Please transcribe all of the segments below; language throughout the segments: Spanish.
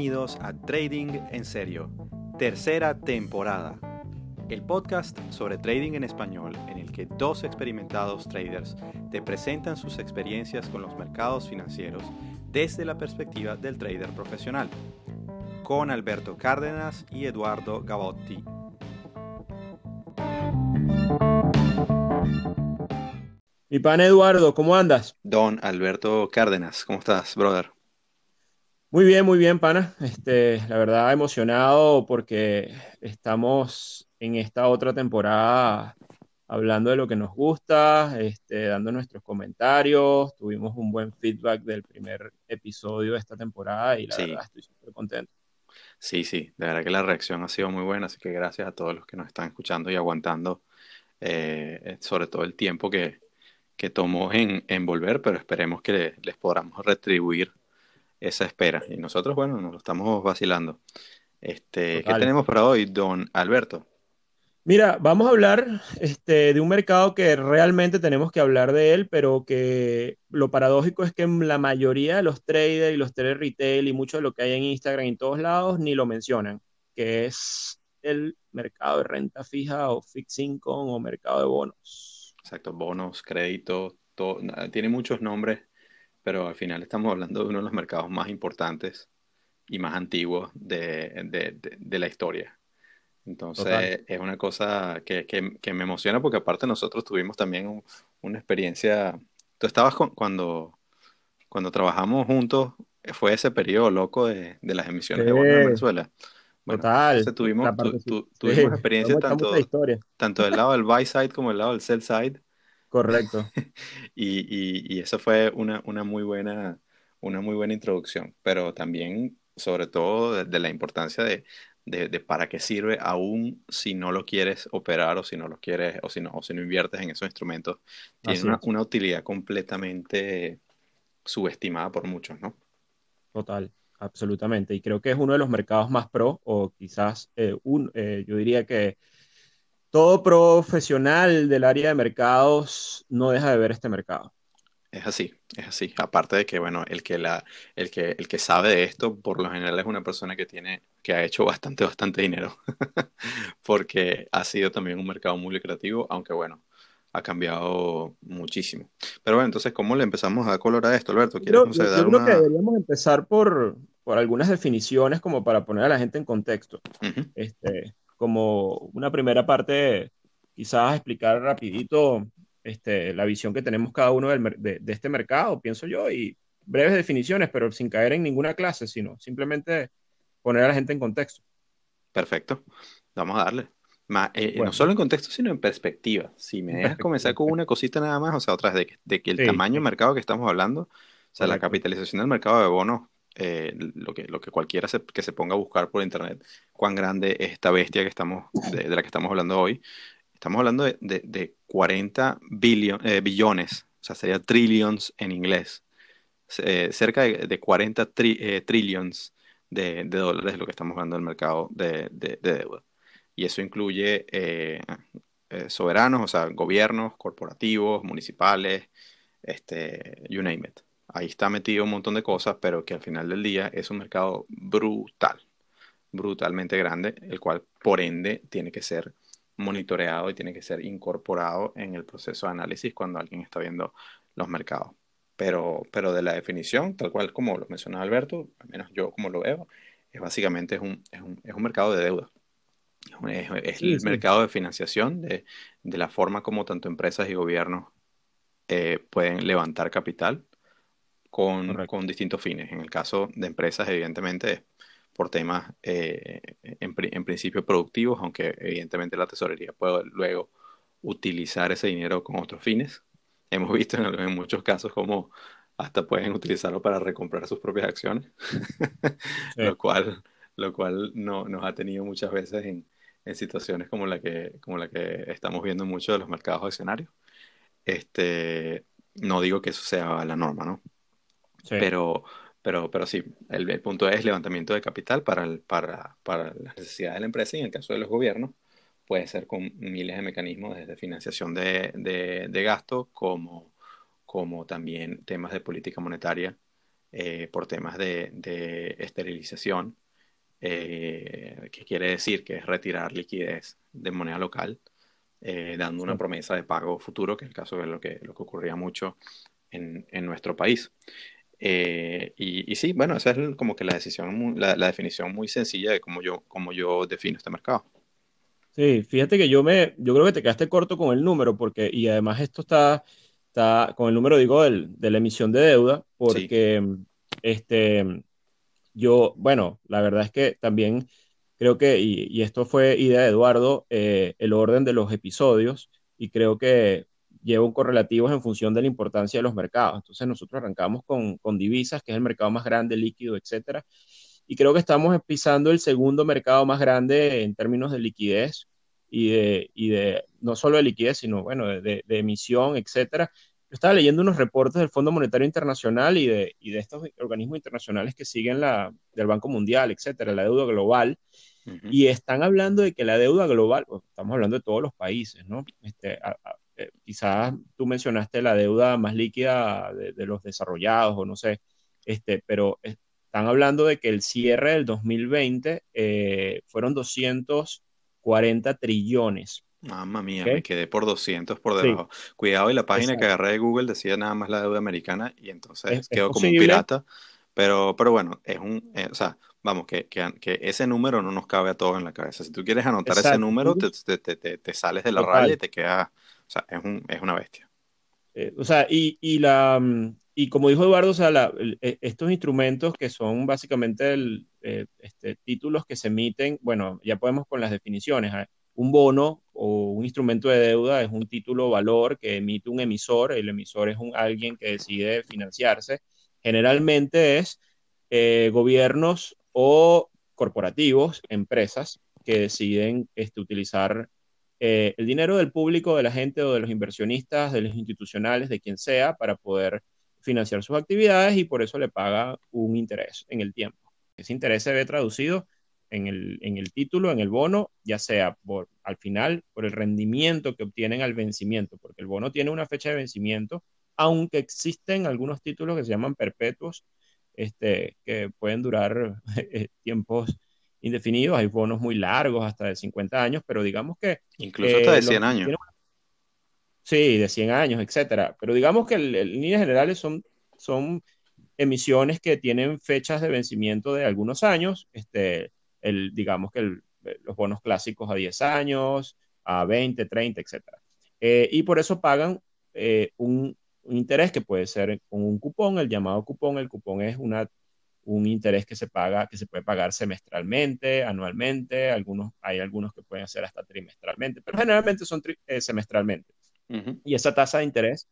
Bienvenidos a Trading en Serio, tercera temporada. El podcast sobre trading en español en el que dos experimentados traders te presentan sus experiencias con los mercados financieros desde la perspectiva del trader profesional, con Alberto Cárdenas y Eduardo Gavotti. Mi pan Eduardo, ¿cómo andas? Don Alberto Cárdenas, ¿cómo estás, brother? Muy bien, muy bien, pana. Este, la verdad, emocionado porque estamos en esta otra temporada hablando de lo que nos gusta, este, dando nuestros comentarios. Tuvimos un buen feedback del primer episodio de esta temporada y la verdad estoy súper contento. Sí, sí, de verdad que la reacción ha sido muy buena, así que gracias a todos los que nos están escuchando y aguantando, eh, sobre todo el tiempo que, que tomó en, en volver, pero esperemos que les podamos retribuir esa espera. Y nosotros, bueno, nos lo estamos vacilando. Este, ¿Qué tenemos para hoy, don Alberto? Mira, vamos a hablar este, de un mercado que realmente tenemos que hablar de él, pero que lo paradójico es que la mayoría de los traders y los traders retail y mucho de lo que hay en Instagram y en todos lados ni lo mencionan, que es el mercado de renta fija o fixed income o mercado de bonos. Exacto, bonos, créditos, tiene muchos nombres pero al final estamos hablando de uno de los mercados más importantes y más antiguos de, la historia. Entonces es una cosa que, me emociona porque aparte nosotros tuvimos también una experiencia, tú estabas cuando, cuando trabajamos juntos, fue ese periodo loco de, las emisiones de bonos de Venezuela. Total. tuvimos, tuvimos experiencia tanto, tanto del lado del buy side como del lado del sell side. Correcto. y, y, eso fue una, muy buena, una muy buena introducción, pero también, sobre todo, de, la importancia de, para qué sirve aún si no lo quieres operar o si no lo quieres o si no, o si no inviertes en esos instrumentos. Tiene una, utilidad completamente subestimada por muchos, ¿no? Total, absolutamente. Y creo que es uno de los mercados más pro, o quizás eh, un, eh, yo diría que todo profesional del área de mercados no deja de ver este mercado. Es así, es así. Aparte de que, bueno, el que, la, el que, el que sabe de esto, por lo general es una persona que tiene, que ha hecho bastante, bastante dinero. Porque ha sido también un mercado muy lucrativo, aunque bueno, ha cambiado muchísimo. Pero bueno, entonces, ¿cómo le empezamos a dar color a esto, Alberto? ¿Quieres, yo, yo creo que deberíamos empezar por, por algunas definiciones como para poner a la gente en contexto. este, como una primera parte, quizás explicar rapidito este, la visión que tenemos cada uno de, este mercado, pienso yo, y breves definiciones, pero sin caer en ninguna clase, sino simplemente poner a la gente en contexto. Perfecto, vamos a darle. Eh, no solo en contexto, sino en perspectiva. Si me dejas comenzar con una cosita nada más, o sea, otra vez de que, el tamaño del mercado que estamos hablando, o sea, la capitalización del mercado de bonos eh, lo, que, lo que cualquiera que se ponga a buscar por internet, cuán grande es esta bestia que estamos, de, la que estamos hablando hoy. Estamos hablando de, de, 40 eh, billones, o sea, sería trillions en inglés. Eh, cerca de, 40 trillions de, dólares es lo que estamos hablando del mercado de, deuda. Y eso incluye soberanos, o sea, gobiernos, corporativos, municipales, este, you name it ahí está metido un montón de cosas, pero que al final del día es un mercado brutal, brutalmente grande, el cual por ende tiene que ser monitoreado y tiene que ser incorporado en el proceso de análisis cuando alguien está viendo los mercados. Pero, pero de la definición, tal cual como lo mencionaba Alberto, al menos yo como lo veo, es básicamente es un, es un, es un mercado de deuda. Es, el mercado de financiación de, de, la forma como tanto empresas y gobiernos eh, pueden levantar capital con, con, distintos fines. En el caso de empresas, evidentemente, por temas eh, en, principio productivos, aunque evidentemente la tesorería puede luego utilizar ese dinero con otros fines. Hemos visto en, muchos casos cómo hasta pueden utilizarlo para recomprar sus propias acciones, lo cual, lo cual no, nos ha tenido muchas veces en, en situaciones como la, que, como la que estamos viendo en muchos de los mercados accionarios. Este, no digo que eso sea la norma, ¿no? Pero, pero, pero sí, el, punto es levantamiento de capital para, el, para, para las necesidades de la empresa y en el caso de los gobiernos puede ser con miles de mecanismos desde financiación de, de, de gasto como, como también temas de política monetaria eh, por temas de, de esterilización, eh, que quiere decir que es retirar liquidez de moneda local, eh, dando una promesa de pago futuro, que es el caso de lo que, lo que ocurría mucho en, en nuestro país. Eh, y, sí, bueno, esa es como que la decisión, la, definición muy sencilla de cómo yo, cómo yo defino este mercado. Sí, fíjate que yo me, yo creo que te quedaste corto con el número, porque, y además esto está, está con el número, digo, del, de la emisión de deuda, porque este, yo, bueno, la verdad es que también creo que, y, esto fue idea de Eduardo, eh, el orden de los episodios, y creo que lleva un correlativos en función de la importancia de los mercados. Entonces nosotros arrancamos con, con divisas, que es el mercado más grande, líquido, etcétera, y creo que estamos pisando el segundo mercado más grande en términos de liquidez y de, y de no solo de liquidez, sino bueno, de, de, emisión, etcétera. Yo estaba leyendo unos reportes del Fondo Monetario Internacional y de, y de estos organismos internacionales que siguen la, del Banco Mundial, etcétera, la deuda global, y están hablando de que la deuda global, pues, estamos hablando de todos los países, ¿no? Este, eh, quizás tú mencionaste la deuda más líquida de, de, los desarrollados o no sé, este, pero están hablando de que el cierre del 2020 eh, fueron 240 trillones. Mamma mía, me quedé por 200 por debajo. Cuidado, y la página que agarré de Google decía nada más la deuda americana y entonces quedó como un pirata. Pero, pero bueno, es un, eh, o sea, vamos, que, que, que, ese número no nos cabe a todos en la cabeza. Si tú quieres anotar ese número, te, te, te, te, sales de la raya y te queda, o sea, es, un, es una bestia. Eh, o sea, y, y, la, mm, y como dijo Eduardo, o sea, e, estos instrumentos que son básicamente el, eh, este, títulos que se emiten, bueno, ya podemos con las definiciones. ¿eh? Un bono o un instrumento de deuda es un título valor que emite un emisor. El emisor es un, alguien que decide financiarse. Generalmente es gobiernos o corporativos, empresas que deciden este, utilizar eh, el dinero del público, de la gente o de los inversionistas, de los institucionales, de quien sea, para poder financiar sus actividades y por eso le paga un interés en el tiempo. Ese interés se ve traducido en el, en el título, en el bono, ya sea por, al final por el rendimiento que obtienen al vencimiento, porque el bono tiene una fecha de vencimiento, aunque existen algunos títulos que se llaman perpetuos, este, que pueden durar eh, tiempos indefinidos, hay bonos muy largos, hasta de 50 años, pero digamos que... Incluso hasta de 100 años. sí, de 100 años, etcétera. Pero digamos que en líneas generales son, son emisiones que tienen fechas de vencimiento de algunos años, este, el, digamos que los bonos clásicos a 10 años, a 20, 30, etcétera. Eh, y por eso pagan eh, un, un, interés que puede ser con un cupón, el llamado cupón. El cupón es una un interés que se paga, que se puede pagar semestralmente, anualmente, algunos, hay algunos que pueden ser hasta trimestralmente, pero generalmente son eh, semestralmente. Y esa tasa de interés,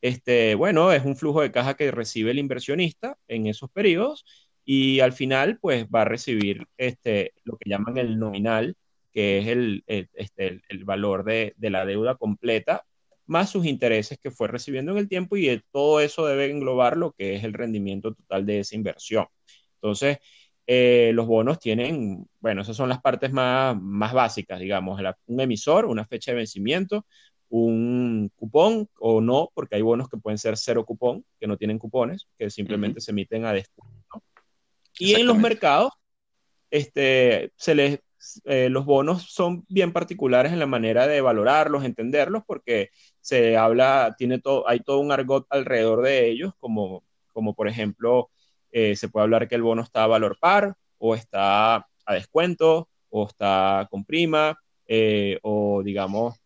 este, bueno, es un flujo de caja que recibe el inversionista en esos periodos y al final, pues va a recibir este, lo que llaman el nominal, que es el, este, el valor de, de la deuda completa más sus intereses que fue recibiendo en el tiempo y todo eso debe englobar lo que es el rendimiento total de esa inversión. Entonces, eh, los bonos tienen, bueno, esas son las partes más, más básicas, digamos, un emisor, una fecha de vencimiento, un cupón o no, porque hay bonos que pueden ser cero cupón, que no tienen cupones, que simplemente se emiten a descuento. Y en los mercados, este, se les, eh, los bonos son bien particulares en la manera de valorarlos, entenderlos, porque se habla, tiene todo, hay todo un argot alrededor de ellos, como, como por ejemplo, eh, se puede hablar que el bono está a valor par, o está a descuento, o está con prima, eh, o digamos,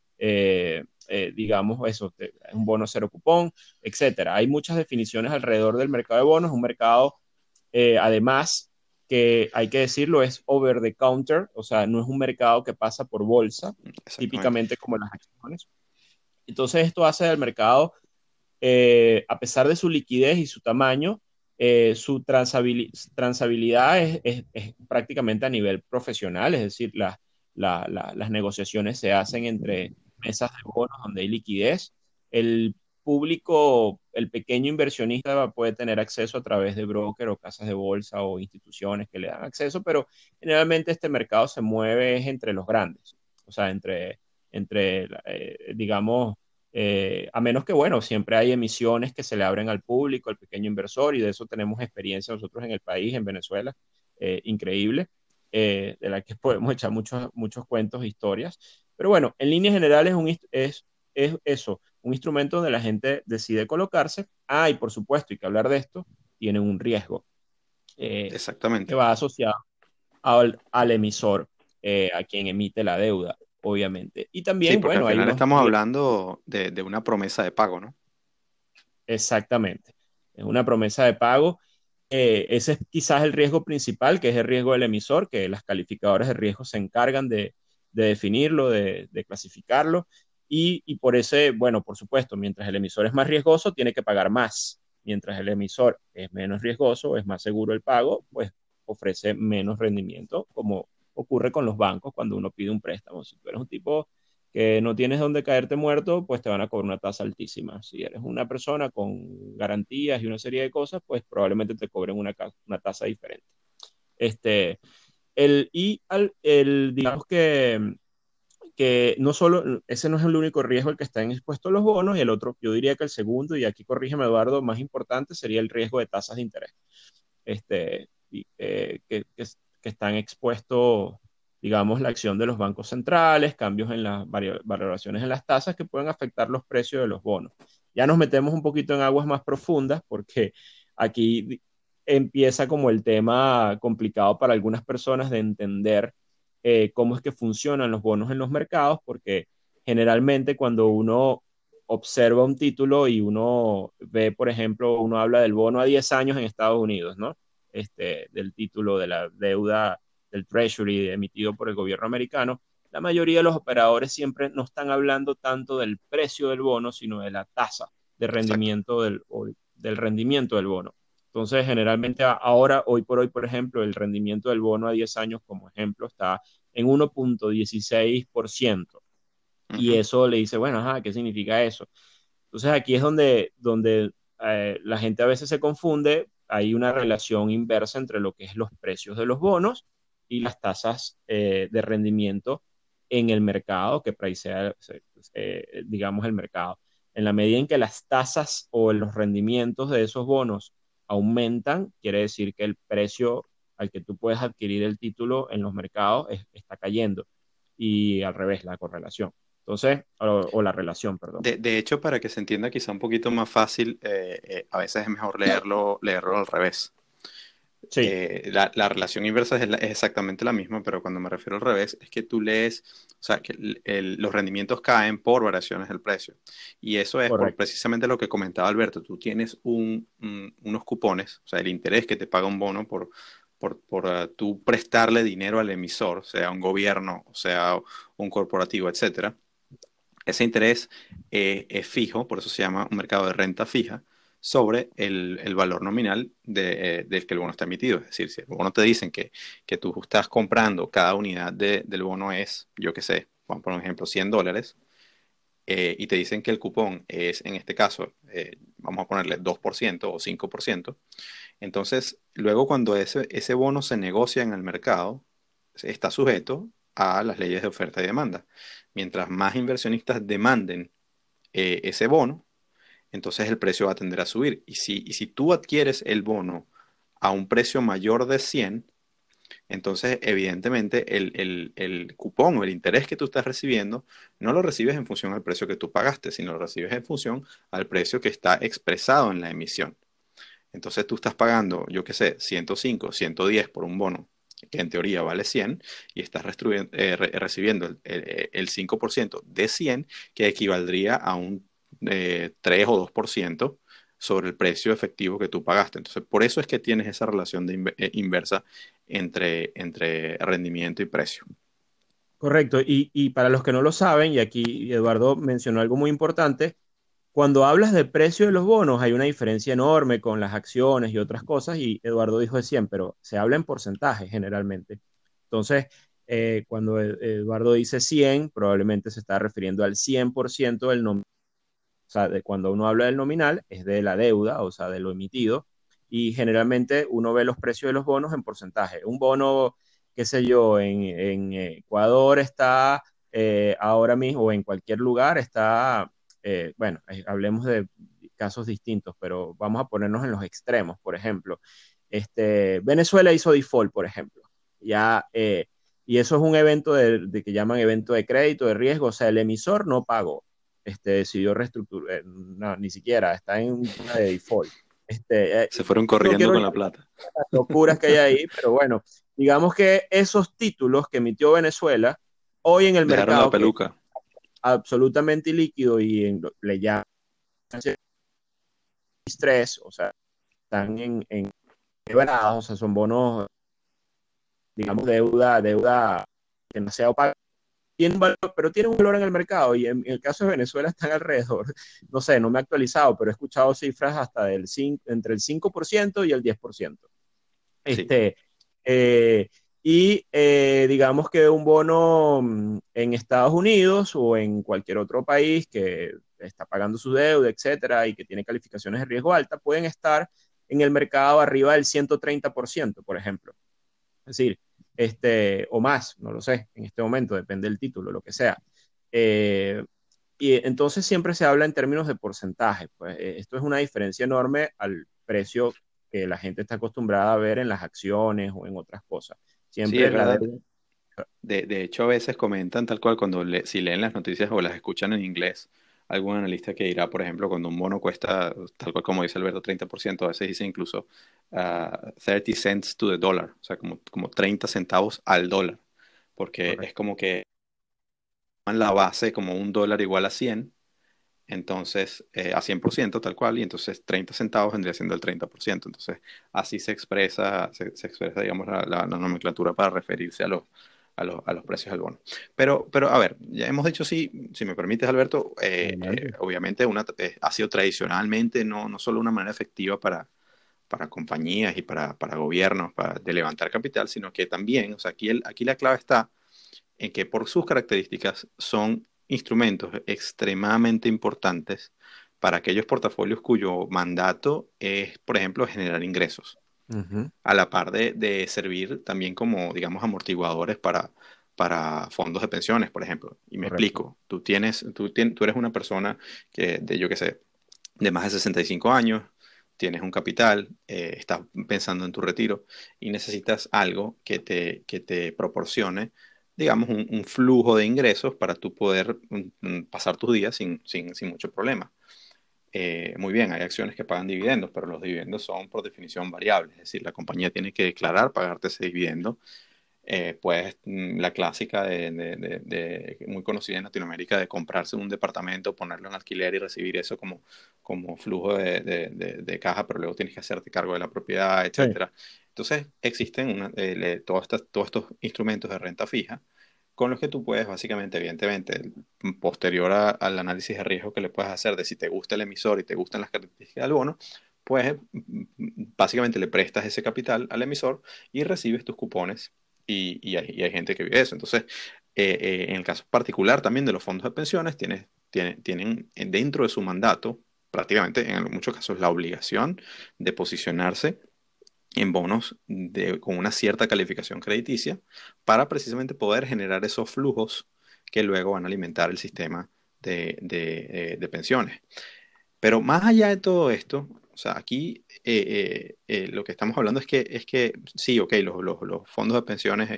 digamos eso, un bono cero cupón, etcétera. Hay muchas definiciones alrededor del mercado de bonos, un mercado además que hay que decirlo, es over the counter, o sea, no es un mercado que pasa por bolsa, típicamente como las acciones. Entonces esto hace del mercado, eh, a pesar de su liquidez y su tamaño, eh, su transabilidad es, prácticamente a nivel profesional, es decir, las negociaciones se hacen entre mesas de bonos donde hay liquidez. El público, el pequeño inversionista puede tener acceso a través de broker o casas de bolsa o instituciones que le dan acceso, pero generalmente este mercado se mueve entre los grandes, o sea, entre, entre eh, digamos, eh, a menos que, bueno, siempre hay emisiones que se le abren al público, al pequeño inversor, y de eso tenemos experiencia nosotros en el país, en Venezuela, eh, increíble, de la que podemos echar muchos, muchos cuentos e historias. Pero bueno, en líneas generales un, es, es eso, un instrumento donde la gente decide colocarse. Ah, y por supuesto, hay que hablar de esto, tiene un riesgo. Eh, Exactamente. Que va asociado al, al emisor, eh, a quien emite la deuda, obviamente. Y también, bueno, al final estamos hablando de, de, una promesa de pago, ¿no? Exactamente. Es una promesa de pago. Eh, ese es quizás el riesgo principal, que es el riesgo del emisor, que las calificadoras de riesgo se encargan de, de definirlo, de, de clasificarlo y, por ese, bueno, por supuesto, mientras el emisor es más riesgoso, tiene que pagar más. Mientras el emisor es menos riesgoso, es más seguro el pago, pues ofrece menos rendimiento, como ocurre con los bancos cuando uno pide un préstamo. Si tú eres un tipo que no tienes dónde caerte muerto, pues te van a cobrar una tasa altísima. Si eres una persona con garantías y una serie de cosas, pues probablemente te cobren una, una tasa diferente. Este, el, y el, digamos que que no solo, ese no es el único riesgo al que están expuestos los bonos, y el otro, yo diría que el segundo, y aquí corrígeme Eduardo, más importante sería el riesgo de tasas de interés, este, eh, que, que, están expuestos, digamos, la acción de los bancos centrales, cambios en las valoraciones en las tasas que pueden afectar los precios de los bonos. Ya nos metemos un poquito en aguas más profundas porque aquí empieza como el tema complicado para algunas personas de entender eh, cómo es que funcionan los bonos en los mercados, porque generalmente cuando uno observa un título y uno ve, por ejemplo, uno habla del bono a 10 años en Estados Unidos, ¿no? Este, del título de la deuda del Treasury emitido por el gobierno americano, la mayoría de los operadores siempre no están hablando tanto del precio del bono, sino de la tasa de rendimiento del, del rendimiento del bono. Entonces, generalmente ahora, hoy por hoy, por ejemplo, el rendimiento del bono a 10 años, como ejemplo, está en 1.16%. Y eso le dice, bueno, ajá, ¿qué significa eso? Entonces, aquí es donde, donde eh, la gente a veces se confunde. Hay una relación inversa entre lo que es los precios de los bonos y las tasas eh, de rendimiento en el mercado, que pricea, eh, digamos, el mercado. En la medida en que las tasas o los rendimientos de esos bonos aumentan, quiere decir que el precio al que tú puedes adquirir el título en los mercados está cayendo. Y al revés, la correlación. Entonces, o, la relación, perdón. De, hecho, para que se entienda quizá un poquito más fácil, eh, eh, a veces es mejor leerlo, leerlo al revés. Sí. Eh, la, relación inversa es, exactamente la misma, pero cuando me refiero al revés, es que tú lees, o sea, que los rendimientos caen por variaciones del precio. Y eso es precisamente lo que comentaba Alberto. Tú tienes unos cupones, o sea, el interés que te paga un bono por, por, por uh, tú prestarle dinero al emisor, sea un gobierno, sea un corporativo, etcétera. Ese interés eh, es fijo, por eso se llama un mercado de renta fija sobre el, el valor nominal de, eh, del que el bono está emitido. Es decir, si el bono te dicen que, que tú estás comprando cada unidad de, del bono es, yo qué sé, vamos un ejemplo, 100 dólares, eh, y te dicen que el cupón es, en este caso, eh, vamos a ponerle 2% o 5%, entonces luego cuando ese, ese bono se negocia en el mercado, está sujeto a las leyes de oferta y demanda. Mientras más inversionistas demanden ese bono, entonces el precio va a tender a subir. Y si, y si tú adquieres el bono a un precio mayor de 100, entonces evidentemente el, el, cupón o el interés que tú estás recibiendo no lo recibes en función al precio que tú pagaste, sino lo recibes en función al precio que está expresado en la emisión. Entonces tú estás pagando, yo qué sé, 105, 110 por un bono que en teoría vale 100 y estás eh, recibiendo el, el 5% de 100 que equivaldría a un 3 o 2% sobre el precio efectivo que tú pagaste. Entonces, por eso es que tienes esa relación de eh, inversa entre, entre rendimiento y precio. Correcto. Y, y, para los que no lo saben, y aquí Eduardo mencionó algo muy importante, cuando hablas del precio de los bonos hay una diferencia enorme con las acciones y otras cosas, y Eduardo dijo de 100, pero se habla en porcentaje generalmente. Entonces, eh, cuando Eduardo dice 100, probablemente se está refiriendo al 100% del o sea, de cuando uno habla del nominal es de la deuda, o sea, de lo emitido, y generalmente uno ve los precios de los bonos en porcentaje. Un bono, qué sé yo, en, Ecuador está eh, ahora mismo, o en cualquier lugar está, eh, bueno, eh, hablemos de casos distintos, pero vamos a ponernos en los extremos, por ejemplo. Este, Venezuela hizo default, por ejemplo, ya, y eso es un evento de, de, que llaman evento de crédito, de riesgo, o sea, el emisor no pagó este, decidió reestructurar, eh, no, ni siquiera, está en una de default. Este, eh, Se fueron corriendo con la plata. Las locuras que hay ahí, pero bueno, digamos que esos títulos que emitió Venezuela, hoy en el mercado, peluca. absolutamente líquido y en, le llaman estrés, o sea, están en, en o sea, son bonos, digamos, deuda, deuda pero tiene un valor en el mercado y en, el caso de Venezuela están alrededor, no sé, no me he actualizado, pero he escuchado cifras hasta del 5, entre el 5% y el 10%. Este, eh, y eh, digamos que un bono mm, en Estados Unidos o en cualquier otro país que está pagando su deuda, etcétera, y que tiene calificaciones de riesgo alta, pueden estar en el mercado arriba del 130%, por ejemplo. Es decir, este, o más, no lo sé, en este momento, depende del título, lo que sea. Eh, y entonces siempre se habla en términos de porcentaje. Pues eh, esto es una diferencia enorme al precio que la gente está acostumbrada a ver en las acciones o en otras cosas. Siempre de, de, hecho, a veces comentan tal cual cuando si leen las noticias o las escuchan en inglés, algún analista que dirá, por ejemplo, cuando un bono cuesta, tal cual como dice Alberto, 30%, a veces dice incluso 30 ah, cents to the dollar, o sea, como, como 30 centavos al dólar, porque es como que la base como un dólar igual a 100, entonces eh, a 100% tal cual, y entonces 30 centavos vendría siendo el 30%, entonces así se expresa, se, expresa, digamos, la nomenclatura para referirse a los a, los precios del bono. Pero, pero, a ver, ya hemos dicho, sí, si me permites, Alberto, eh, eh, obviamente una, eh, ha sido tradicionalmente no, no solo una manera efectiva para, para compañías y para, para gobiernos para, de levantar capital, sino que también, o sea, aquí, el, aquí la clave está en que por sus características son instrumentos extremadamente importantes para aquellos portafolios cuyo mandato es, por ejemplo, generar ingresos a la par de, servir también como, digamos, amortiguadores para, para fondos de pensiones, por ejemplo. Y me explico, tú, tienes, tú, tú eres una persona que, de yo qué sé, de más de 65 años, tienes un capital, eh, estás pensando en tu retiro y necesitas algo que te, que te proporcione, digamos, un, flujo de ingresos para tú poder mm, mm, pasar tus días sin, sin, sin mucho problema. Eh, muy bien, hay acciones que pagan dividendos, pero los dividendos son por definición variables, es decir, la compañía tiene que declarar pagarte ese dividendo. Eh, pues mm, la clásica de, muy conocida en Latinoamérica de comprarse un departamento, ponerlo en alquiler y recibir eso como, como flujo de, caja, pero luego tienes que hacerte cargo de la propiedad, etcétera. Entonces existen eh, todos estos instrumentos de renta fija con los que tú puedes básicamente, evidentemente, posterior al análisis de riesgo que le puedes hacer de si te gusta el emisor y te gustan las características del bono, pues básicamente le prestas ese capital al emisor y recibes tus cupones y, hay, gente que vive eso. Entonces, eh, eh, en el caso particular también de los fondos de pensiones, tienen, tienen dentro de su mandato, prácticamente en muchos casos, la obligación de posicionarse en bonos con una cierta calificación crediticia para precisamente poder generar esos flujos que luego van a alimentar el sistema de, de, eh, pensiones. Pero más allá de todo esto, o sea, aquí eh, eh, lo que estamos hablando es que, es que sí, ok, los, los, fondos de pensiones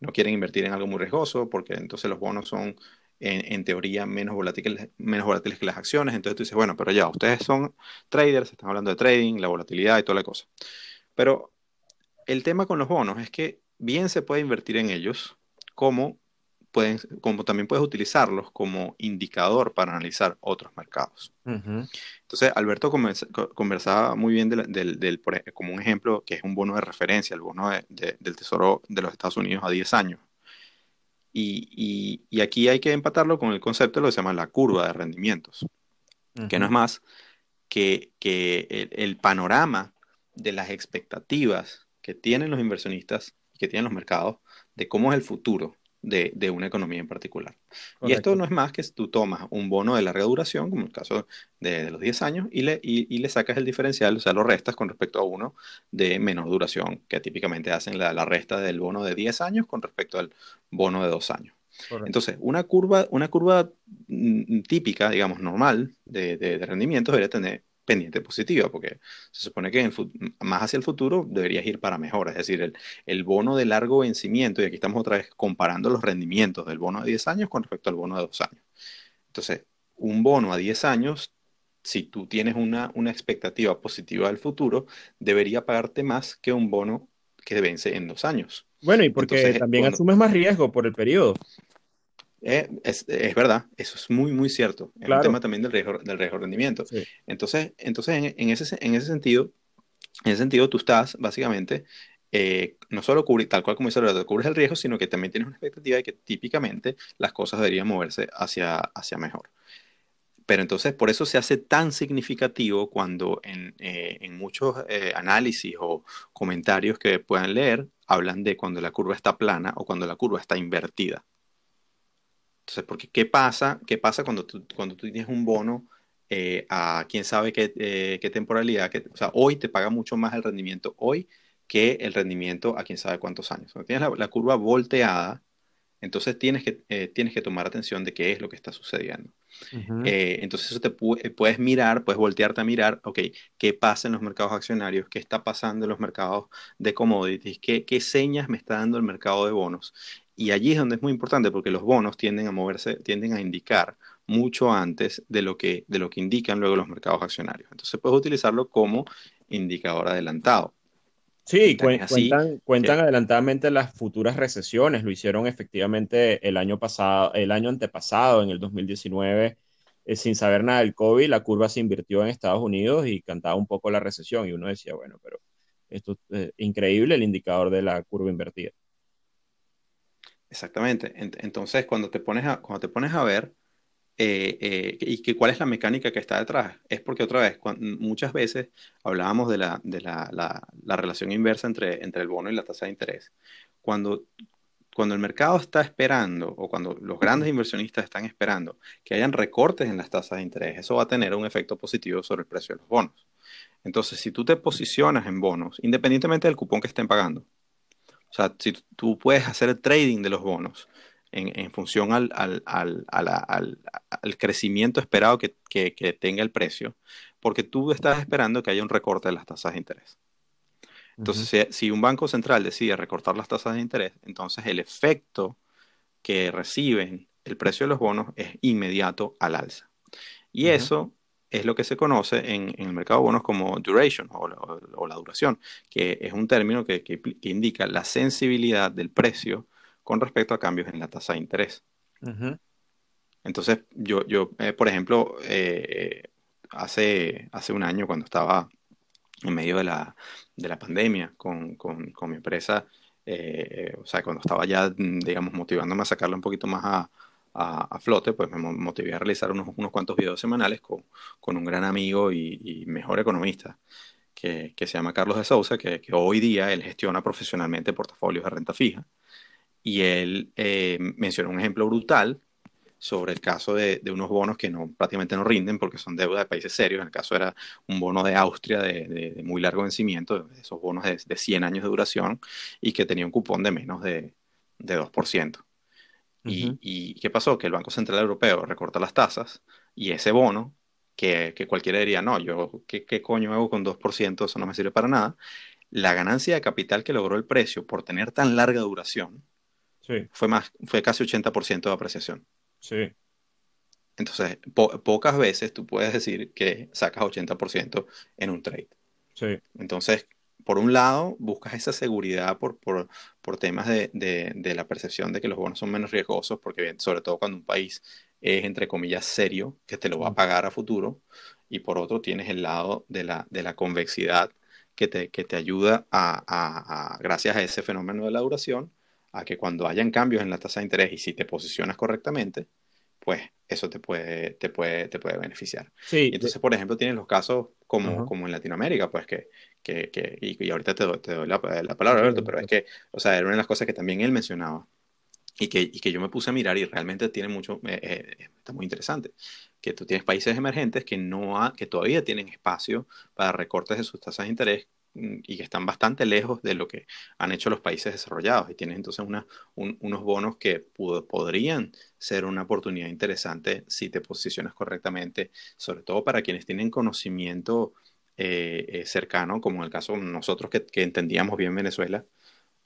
no quieren invertir en algo muy riesgoso porque entonces los bonos son en, en, teoría menos volátiles, menos volátiles que las acciones. Entonces tú dices, bueno, pero ya, ustedes son traders, están hablando de trading, la volatilidad y toda la cosa. Pero el tema con los bonos es que bien se puede invertir en ellos, como pueden, como también puedes utilizarlos como indicador para analizar otros mercados. Entonces, Alberto conversaba muy bien del, como un ejemplo que es un bono de referencia, el bono del Tesoro de los Estados Unidos a 10 años. Y, aquí hay que empatarlo con el concepto de lo que se llama la curva de rendimientos, que no es más que, el, panorama de las expectativas que tienen los inversionistas, que tienen los mercados, de cómo es el futuro de, una economía en particular. Y esto no es más que tú tomas un bono de larga duración, como el caso de, los 10 años, y le, y, le sacas el diferencial, o sea, lo restas con respecto a uno de menor duración, que típicamente hacen la, resta del bono de 10 años con respecto al bono de 2 años. Entonces, una curva, una curva mm, típica, digamos, normal de, de, de rendimiento debería tener pendiente positiva, porque se supone que más hacia el futuro deberías ir para mejor. Es decir, el, el, bono de largo vencimiento, y aquí estamos otra vez comparando los rendimientos del bono de 10 años con respecto al bono de 2 años. Entonces, un bono a 10 años, si tú tienes una, una expectativa positiva del futuro, debería pagarte más que un bono que vence en 2 años. Bueno, y porque también asumes más riesgo por el periodo. Eh, es, es, verdad, eso es muy, muy cierto. Es un tema también del riesgo, del riesgo rendimiento. Entonces, entonces en, en, ese, en ese sentido, en ese sentido, tú estás básicamente eh, no solo cubrir, tal cual como dice Alberto, cubres el riesgo, sino que también tienes una expectativa de que típicamente las cosas deberían moverse hacia, hacia mejor. Pero entonces, por eso se hace tan significativo cuando en, eh, en muchos análisis o comentarios que puedan leer, hablan de cuando la curva está plana o cuando la curva está invertida. Entonces, porque ¿qué pasa? ¿Qué pasa cuando tú, cuando tú tienes un bono eh, a quién sabe qué, eh, qué temporalidad? o sea, hoy te paga mucho más el rendimiento hoy que el rendimiento a quién sabe cuántos años. Cuando tienes la, curva volteada, entonces tienes que, eh, tienes que tomar atención de qué es lo que está sucediendo. entonces eso te puedes mirar, puedes voltearte a mirar, ok, qué pasa en los mercados accionarios, qué está pasando en los mercados de commodities, qué, qué señas me está dando el mercado de bonos. Y allí es donde es muy importante porque los bonos tienden a moverse, tienden a indicar mucho antes de lo que, de lo que indican luego los mercados accionarios. Entonces puedes utilizarlo como indicador adelantado. Sí, cuentan, cuentan adelantadamente las futuras recesiones. Lo hicieron efectivamente el año pasado, el año antepasado, en el 2019, eh, sin saber nada del COVID, la curva se invirtió en Estados Unidos y cantaba un poco la recesión. Y uno decía, bueno, pero esto es increíble el indicador de la curva invertida. Exactamente. Entonces, cuando te pones a, cuando te pones a ver eh, eh, y que cuál es la mecánica que está detrás, es porque otra vez, muchas veces hablábamos de, la, de la, la, relación inversa entre, entre el bono y la tasa de interés. Cuando, cuando el mercado está esperando o cuando los grandes inversionistas están esperando que hayan recortes en las tasas de interés, eso va a tener un efecto positivo sobre el precio de los bonos. Entonces, si tú te posicionas en bonos, independientemente del cupón que estén pagando, o sea, si tú puedes hacer el trading de los bonos en, función al, crecimiento esperado que, tenga el precio, porque tú estás esperando que haya un recorte de las tasas de interés. Entonces, si, un banco central decide recortar las tasas de interés, entonces el efecto que reciben el precio de los bonos es inmediato al alza. Y eso es lo que se conoce en, el mercado de bonos como duration o, la duración, que es un término que, indica la sensibilidad del precio con respecto a cambios en la tasa de interés. Entonces, yo, yo eh, por ejemplo, eh, hace, hace un año cuando estaba en medio de la, de la pandemia con, con, con mi empresa, eh, o sea, cuando estaba ya, digamos, motivándome a sacarle un poquito más a, a, flote, pues me motivé a realizar unos, unos cuantos videos semanales con, con un gran amigo y, mejor economista que, que, se llama Carlos de Sousa, que, que, hoy día él gestiona profesionalmente portafolios de renta fija. Y él eh, mencionó un ejemplo brutal sobre el caso de, de, unos bonos que no, prácticamente no rinden porque son deuda de países serios. En el caso era un bono de Austria de, de, muy largo vencimiento, esos bonos de, 100 años de duración y que tenía un cupón de menos de, de 2%. Y, qué pasó? Que el Banco Central Europeo recorta las tasas y ese bono, que, que cualquiera diría, no, yo, ¿qué, ¿qué, coño hago con 2%? Eso no me sirve para nada. La ganancia de capital que logró el precio por tener tan larga duración fue, más, fue casi 80% de apreciación. Sí. Entonces, pocas veces tú puedes decir que sacas 80% en un trade. Sí. Entonces, por un lado, buscas esa seguridad por, por, por temas de, de, la percepción de que los bonos son menos riesgosos, porque sobre todo cuando un país es, entre comillas, serio, que te lo va a pagar a futuro, y por otro tienes el lado de la, de la convexidad que te, que te ayuda a, a, gracias a ese fenómeno de la duración, a que cuando hayan cambios en la tasa de interés y si te posicionas correctamente, pues eso te puede, te puede, te puede beneficiar. Sí, entonces, por ejemplo, tienes los casos como, como en Latinoamérica, pues que, que, que y, ahorita te te doy la, la, palabra, Alberto, pero es que, o sea, era una de las cosas que también él mencionaba y que, y que yo me puse a mirar y realmente tiene mucho, eh, eh, está muy interesante, que tú tienes países emergentes que, no que todavía tienen espacio para recortes de sus tasas de interés Mm, y que están bastante lejos de lo que han hecho los países desarrollados y tienen entonces una, unos bonos que podrían ser una oportunidad interesante si te posicionas correctamente, sobre todo para quienes tienen conocimiento eh, eh, cercano, como en el caso nosotros que, entendíamos bien Venezuela.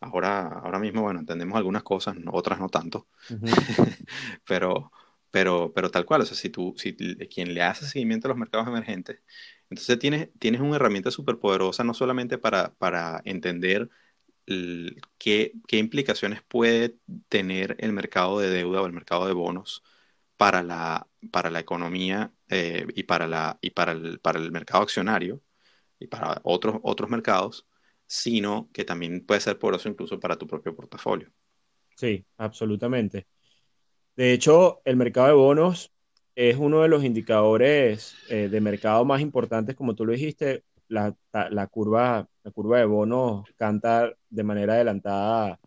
Ahora, ahora mismo, bueno, entendemos algunas cosas, otras no tanto, pero, pero, pero tal cual, o sea, si tú, si quien le hace seguimiento a los mercados emergentes, entonces tienes, tienes una herramienta súper poderosa no solamente para, para entender qué, qué, implicaciones puede tener el mercado de deuda o el mercado de bonos para la, para la economía eh, y, para, la, y para, el, para el mercado accionario y para otros, otros mercados, sino que también puede ser poderoso incluso para tu propio portafolio. Sí, absolutamente. De hecho, el mercado de bonos es uno de los indicadores eh, de mercado más importantes, como tú lo dijiste, la, curva, la curva de bonos canta de manera adelantada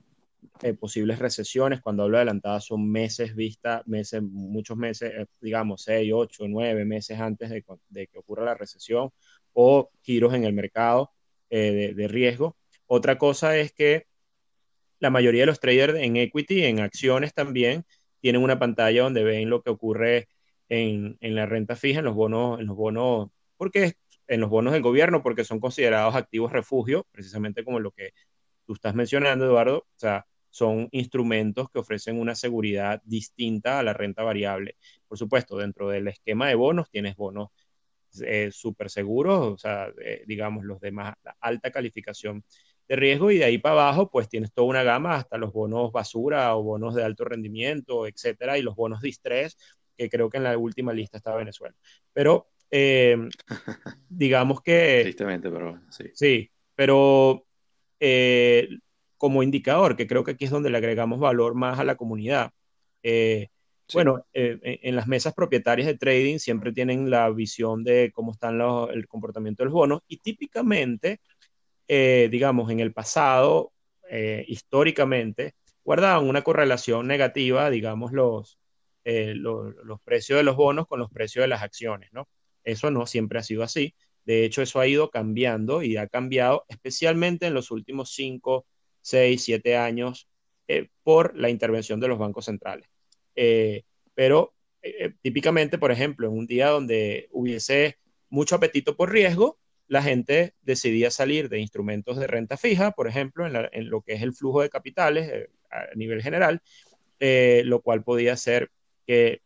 eh, posibles recesiones. Cuando hablo de adelantada son meses vista, meses, muchos meses, eh, digamos, seis, ocho, nueve meses antes de, que ocurra la recesión o giros en el mercado de, de riesgo. Otra cosa es que la mayoría de los traders en equity, en acciones también, tienen una pantalla donde ven lo que ocurre en, la renta fija, en los bonos, en los bonos, porque en los bonos del gobierno, porque son considerados activos refugio, precisamente como lo que tú estás mencionando, Eduardo. O sea, son instrumentos que ofrecen una seguridad distinta a la renta variable. Por supuesto, dentro del esquema de bonos tienes bonos eh, súper seguros, o sea, digamos, los de más alta calificación de riesgo y de ahí para abajo, pues tienes toda una gama hasta los bonos basura o bonos de alto rendimiento, etcétera, y los bonos distress que creo que en la última lista está Venezuela. Pero eh, digamos que... Tristemente, pero sí. Sí, pero eh, como indicador, que creo que aquí es donde le agregamos valor más a la comunidad. Eh, bueno, en las mesas propietarias de trading siempre tienen la visión de cómo están el comportamiento de los bonos y típicamente, digamos, en el pasado, históricamente, guardaban una correlación negativa, digamos, los, eh, los precios de los bonos con los precios de las acciones, ¿no? Eso no siempre ha sido así. De hecho, eso ha ido cambiando y ha cambiado especialmente en los últimos 5, 6, 7 años eh, por la intervención de los bancos centrales. Eh, pero típicamente, por ejemplo, en un día donde hubiese mucho apetito por riesgo, la gente decidía salir de instrumentos de renta fija, por ejemplo, en, lo que es el flujo de capitales a nivel general, lo cual podía ser que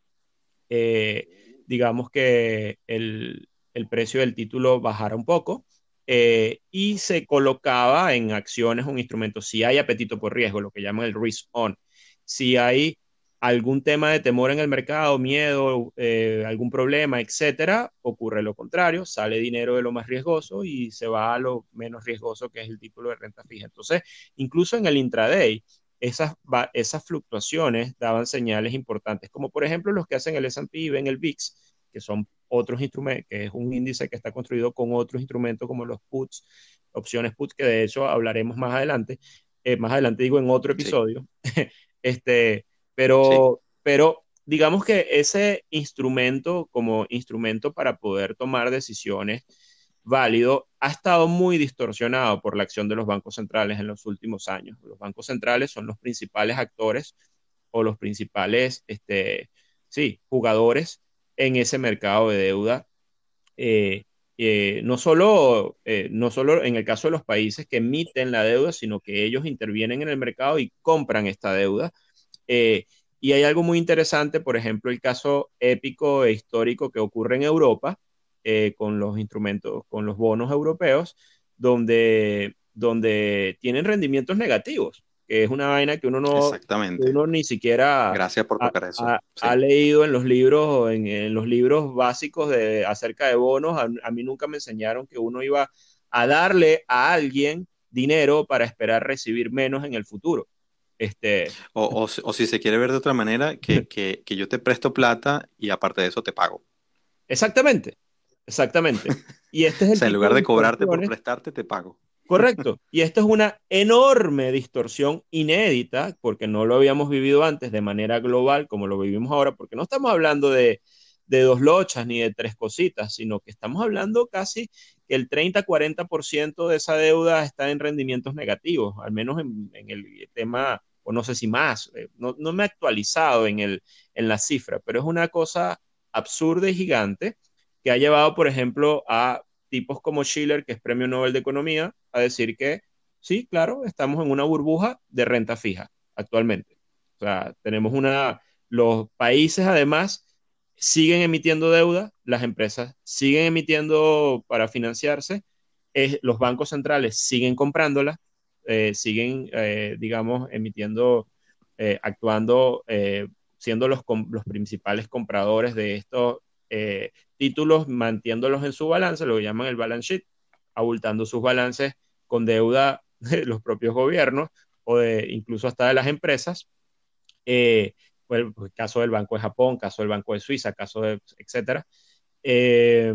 eh, digamos que el, precio del título bajara un poco eh, y se colocaba en acciones un instrumento. Si hay apetito por riesgo, lo que llaman el risk on, si hay algún tema de temor en el mercado, miedo, eh, algún problema, etcétera, ocurre lo contrario, sale dinero de lo más riesgoso y se va a lo menos riesgoso que es el título de renta fija. Entonces, incluso en el intraday, esas, esas fluctuaciones daban señales importantes, como por ejemplo los que hacen el S&P y ven el VIX, que son otros instrumentos, que es un índice que está construido con otros instrumentos como los puts, opciones puts, que de hecho hablaremos más adelante, eh, más adelante digo en otro episodio, este, pero, pero digamos que ese instrumento como instrumento para poder tomar decisiones válido ha estado muy distorsionado por la acción de los bancos centrales en los últimos años. Los bancos centrales son los principales actores o los principales, este, sí, jugadores en ese mercado de deuda. Eh, eh, no, solo, eh, no solo en el caso de los países que emiten la deuda, sino que ellos intervienen en el mercado y compran esta deuda. y hay algo muy interesante, por ejemplo, el caso épico e histórico que ocurre en Europa, con los instrumentos, con los bonos europeos, donde, donde tienen rendimientos negativos, que es una vaina que uno no, uno ni siquiera Gracias por tocar ha, eso. Ha, leído en los libros, en, en, los libros básicos de, acerca de bonos. A, mí nunca me enseñaron que uno iba a darle a alguien dinero para esperar recibir menos en el futuro. Este... O, o, si se quiere ver de otra manera, que, que, que yo te presto plata y aparte de eso te pago. Exactamente, exactamente. Y este es el o sea, en lugar de cobrarte por prestarte, te pago. Correcto. Y esto es una enorme distorsión inédita, porque no lo habíamos vivido antes de manera global como lo vivimos ahora, porque no estamos hablando de, dos lochas ni de tres cositas, sino que estamos hablando casi que el 30-40% de esa deuda está en rendimientos negativos, al menos en, el tema, o no sé si más, eh, no, no me he actualizado en, el, en la cifra, pero es una cosa absurda y gigante que ha llevado, por ejemplo, a tipos como Schiller, que es Premio Nobel de Economía, a decir que sí, claro, estamos en una burbuja de renta fija actualmente. O sea, tenemos una, los países además siguen emitiendo deuda, las empresas siguen emitiendo para financiarse, los bancos centrales siguen comprándola, eh, siguen, eh, digamos, emitiendo, eh, actuando, siendo los, los principales compradores de estos títulos, mantiéndolos en su balance, lo que llaman el balance sheet, abultando sus balances con deuda de los propios gobiernos o de incluso hasta de las empresas. Eh, pues, pues, caso del Banco de Japón, caso del Banco de Suiza, caso de, etcétera. Eh,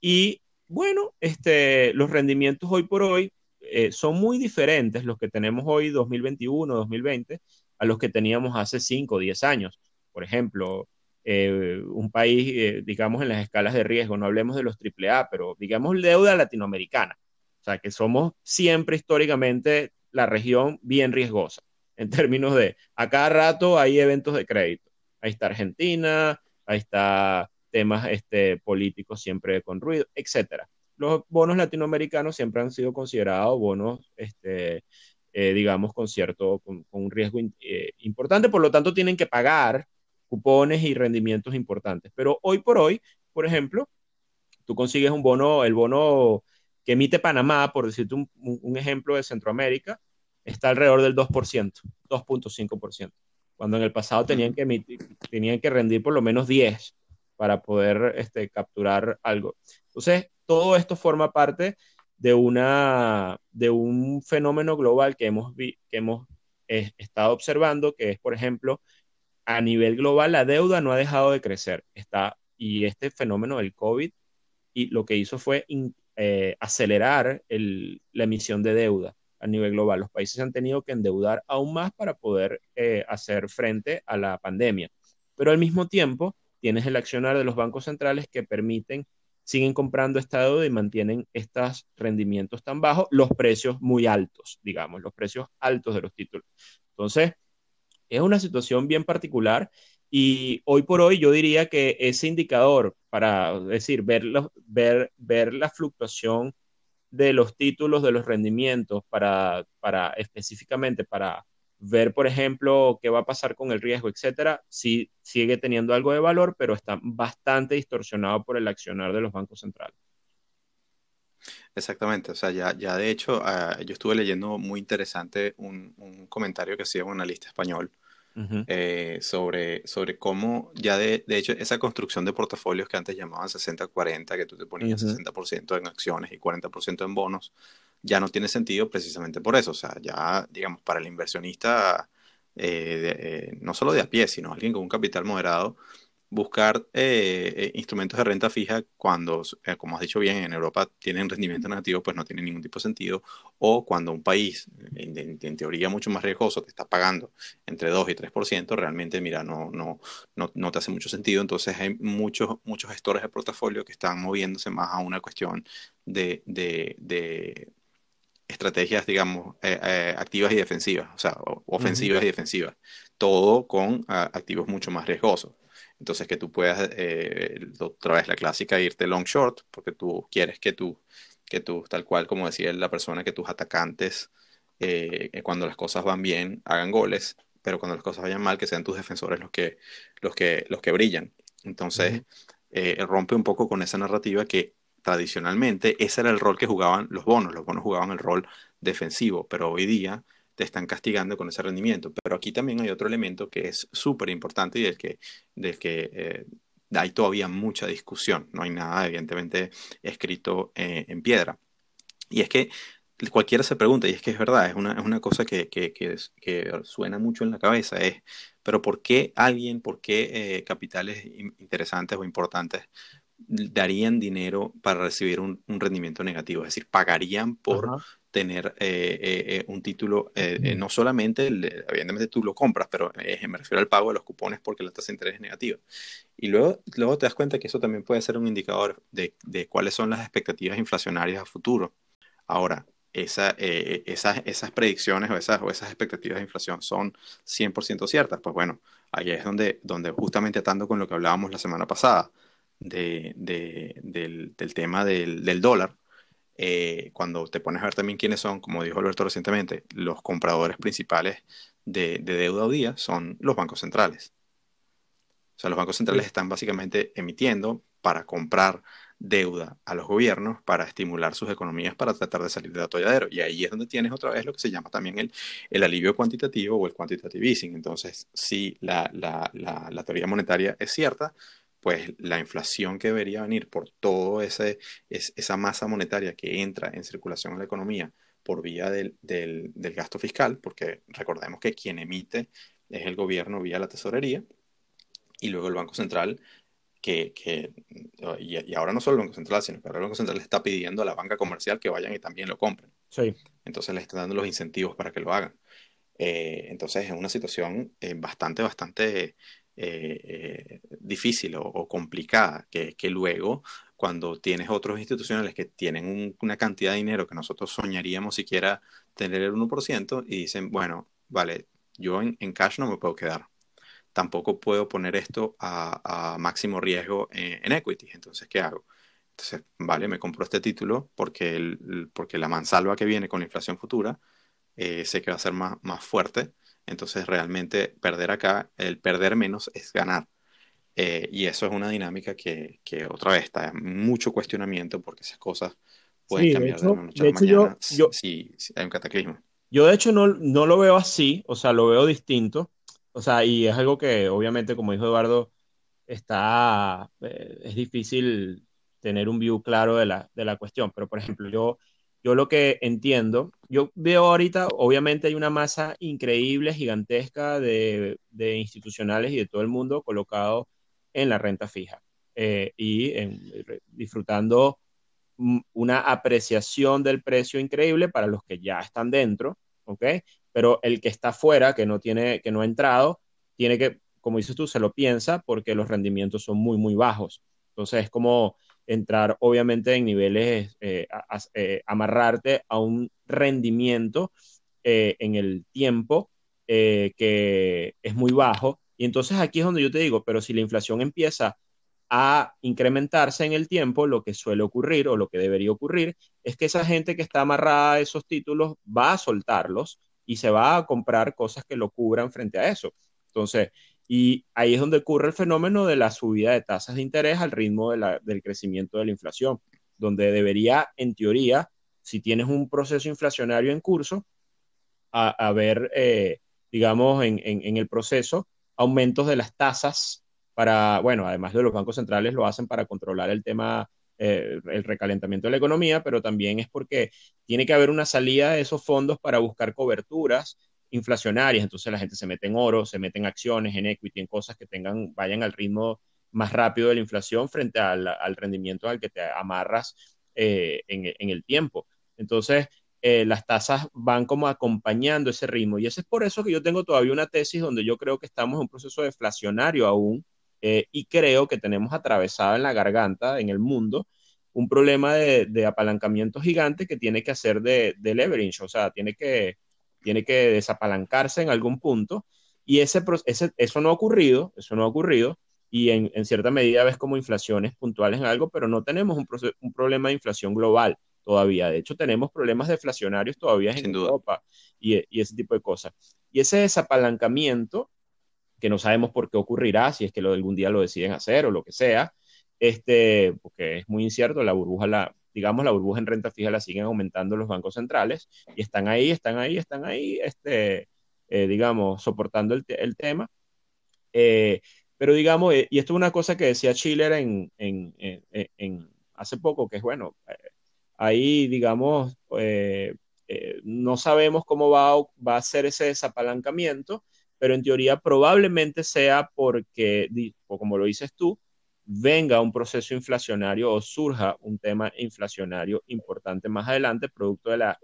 y bueno, este, los rendimientos hoy por hoy eh, son muy diferentes los que tenemos hoy 2021, 2020 a los que teníamos hace 5 o 10 años. Por ejemplo, eh, un país, eh, digamos, en las escalas de riesgo, no hablemos de los AAA, pero digamos deuda latinoamericana. O sea, que somos siempre históricamente la región bien riesgosa en términos de, a cada rato hay eventos de crédito. Ahí está Argentina, ahí está temas este, políticos siempre con ruido, etc. Los bonos latinoamericanos siempre han sido considerados bonos, este, eh, digamos, con cierto, con, un riesgo importante, por lo tanto tienen que pagar cupones y rendimientos importantes. Pero hoy por hoy, por ejemplo, tú consigues un bono, el bono que emite Panamá, por decirte un, ejemplo de Centroamérica, está alrededor del 2%, 2.5%, cuando en el pasado tenían que, emitir, tenían que rendir por lo menos 10 para poder este, capturar algo. Entonces, todo esto forma parte de, una, de un fenómeno global que hemos, que hemos eh, estado observando, que es, por ejemplo, a nivel global la deuda no ha dejado de crecer. Está, y este fenómeno del COVID y lo que hizo fue eh, acelerar la emisión de deuda a nivel global. Los países han tenido que endeudar aún más para poder eh, hacer frente a la pandemia. Pero al mismo tiempo tienes el accionar de los bancos centrales que permiten, siguen comprando esta deuda y mantienen estos rendimientos tan bajos, los precios muy altos, digamos, los precios altos de los títulos. Entonces, es una situación bien particular y hoy por hoy yo diría que ese indicador para decir, ver, ver, ver la fluctuación de los títulos, de los rendimientos, para, para específicamente para ver, por ejemplo, qué va a pasar con el riesgo, etcétera, sí sigue teniendo algo de valor, pero está bastante distorsionado por el accionar de los bancos centrales. Exactamente, o sea, ya, ya de hecho, ah, yo estuve leyendo muy interesante un, un comentario que hacía un analista español eh, sobre, sobre cómo ya de, de, hecho esa construcción de portafolios que antes llamaban 60-40, que tú te ponías 60% en acciones y 40% en bonos, ya no tiene sentido precisamente por eso. O sea, ya digamos, para el inversionista, eh, eh, no solo de a pie, sino alguien con un capital moderado, buscar eh, eh, instrumentos de renta fija cuando, eh, como has dicho bien, en Europa tienen rendimiento negativo, pues no tiene ningún tipo de sentido. O cuando un país, en, teoría mucho más riesgoso, te está pagando entre 2 y 3%, realmente, mira, no, no, no, no te hace mucho sentido. Entonces hay muchos, muchos gestores de portafolio que están moviéndose más a una cuestión de, de, de estrategias, digamos, activas y defensivas, o sea, ofensivas y defensivas, todo con activos mucho más riesgosos. Entonces, que tú puedas, eh, otra vez la clásica, irte long short, porque tú quieres que tú, que tú, tal cual como decía la persona, que tus atacantes, eh, cuando las cosas van bien, hagan goles, pero cuando las cosas vayan mal, que sean tus defensores los que, los que, los que brillan. Entonces, eh, rompe un poco con esa narrativa que tradicionalmente ese era el rol que jugaban los bonos. Los bonos jugaban el rol defensivo, pero hoy día te están castigando con ese rendimiento. Pero aquí también hay otro elemento que es súper importante y del que, del que eh, hay todavía mucha discusión. No hay nada, evidentemente, escrito eh, en piedra. Y es que cualquiera se pregunta, y es que es verdad, es una, es una cosa que, que, que, suena mucho en la cabeza, es, pero ¿por qué alguien, por qué eh, capitales interesantes o importantes darían dinero para recibir un, rendimiento negativo? Es decir, pagarían por tener eh, eh, un título, no solamente, evidentemente tú lo compras, pero me refiero al pago de los cupones porque la tasa de interés es negativa. Y luego, luego te das cuenta que eso también puede ser un indicador de, de cuáles son las expectativas inflacionarias a futuro. Ahora, esa, eh, esas, esas predicciones o esas, o esas expectativas de inflación son 100% ciertas, pues bueno, ahí es donde, donde justamente atando con lo que hablábamos la semana pasada de, del, tema del, dólar, eh, cuando te pones a ver también quiénes son, como dijo Alberto recientemente, los compradores principales de, deuda hoy día son los bancos centrales. O sea, los bancos centrales están básicamente emitiendo para comprar deuda a los gobiernos para estimular sus economías para tratar de salir del atolladero. Y ahí es donde tienes otra vez lo que se llama también el, el alivio cuantitativo o el quantitative easing. Entonces, si la, la, la, teoría monetaria es cierta, pues la inflación que debería venir por toda ese, es, esa masa monetaria que entra en circulación en la economía por vía del, del, del gasto fiscal, porque recordemos que quien emite es el gobierno vía la tesorería, y luego el Banco Central que, que y, ahora no solo el Banco Central, sino que ahora el Banco Central le está pidiendo a la banca comercial que vayan y también lo compren. Sí. Entonces le está dando los incentivos para que lo hagan. Eh, entonces es una situación eh, bastante, bastante eh, difícil o, complicada, que, que, luego cuando tienes otros institucionales que tienen una cantidad de dinero que nosotros soñaríamos siquiera tener el 1% y dicen, bueno, vale, yo en, en cash no me puedo quedar tampoco puedo poner esto a, máximo riesgo en, equity. Entonces, ¿qué hago? Entonces, vale, me compro este título porque, el, porque la mansalva que viene con la inflación futura eh, sé que va a ser más, más fuerte. Entonces, realmente perder acá, el perder menos es ganar. Eh, y eso es una dinámica que, que, otra vez está en mucho cuestionamiento porque esas cosas pueden cambiar de, una noche a la mañana si, hay un cataclismo. Yo de hecho no, no, lo veo así, o sea, lo veo distinto. O sea, y es algo que obviamente, como dijo Eduardo, está, eh, es difícil tener un view claro de la, de la cuestión. Pero, por ejemplo, yo, yo lo que entiendo, yo veo ahorita, obviamente hay una masa increíble, gigantesca de, de institucionales y de todo el mundo colocado en la renta fija eh, y disfrutando una apreciación del precio increíble para los que ya están dentro, ¿ok? pero el que está fuera, que no tiene, que no ha entrado, tiene que, como dices tú, se lo piensa porque los rendimientos son muy, muy bajos. Entonces es como entrar, obviamente, en niveles, eh, eh, amarrarte a un rendimiento eh, en el tiempo que es muy bajo. Y entonces aquí es donde yo te digo, pero si la inflación empieza a incrementarse en el tiempo, lo que suele ocurrir o lo que debería ocurrir es que esa gente que está amarrada a esos títulos va a soltarlos y se va a comprar cosas que lo cubran frente a eso. Entonces, y ahí es donde ocurre el fenómeno de la subida de tasas de interés al ritmo del crecimiento de la inflación, donde debería, en teoría, si tienes un proceso inflacionario en curso, haber, eh, digamos, en, en el proceso, aumentos de las tasas para, bueno, además de los bancos centrales lo hacen para controlar el tema eh, el recalentamiento de la economía, pero también es porque tiene que haber una salida de esos fondos para buscar coberturas inflacionarias. Entonces la gente se mete en oro, se mete en acciones, en equity, en cosas que tengan, vayan al ritmo más rápido de la inflación frente al, rendimiento al que te amarras eh, en, el tiempo. Entonces, eh, las tasas van como acompañando ese ritmo. Y ese es por eso que yo tengo todavía una tesis donde yo creo que estamos en un proceso deflacionario aún, eh, y creo que tenemos atravesado en la garganta, en el mundo, un problema de, apalancamiento gigante que tiene que hacer de, leverage, o sea, tiene que, tiene que desapalancarse en algún punto. Y ese, eso no ha ocurrido, eso no ha ocurrido, y en, cierta medida ves como inflaciones puntuales en algo, pero no tenemos un, un, problema de inflación global todavía. De hecho, tenemos problemas deflacionarios todavía en Europa y, y, ese tipo de cosas. Y ese desapalancamiento que no sabemos por qué ocurrirá, si es que lo, algún día lo deciden hacer o lo que sea, este, porque es muy incierto, la burbuja, la, digamos, la burbuja en renta fija la siguen aumentando los bancos centrales y están ahí, están ahí, están ahí, este, eh, digamos, soportando el, tema. Eh, pero digamos, y esto es una cosa que decía Schiller en, en, hace poco, que es bueno, ahí, digamos, no sabemos cómo va, va a ser ese desapalancamiento, pero en teoría probablemente sea porque, o como lo dices tú, venga un proceso inflacionario o surja un tema inflacionario importante más adelante, producto de la,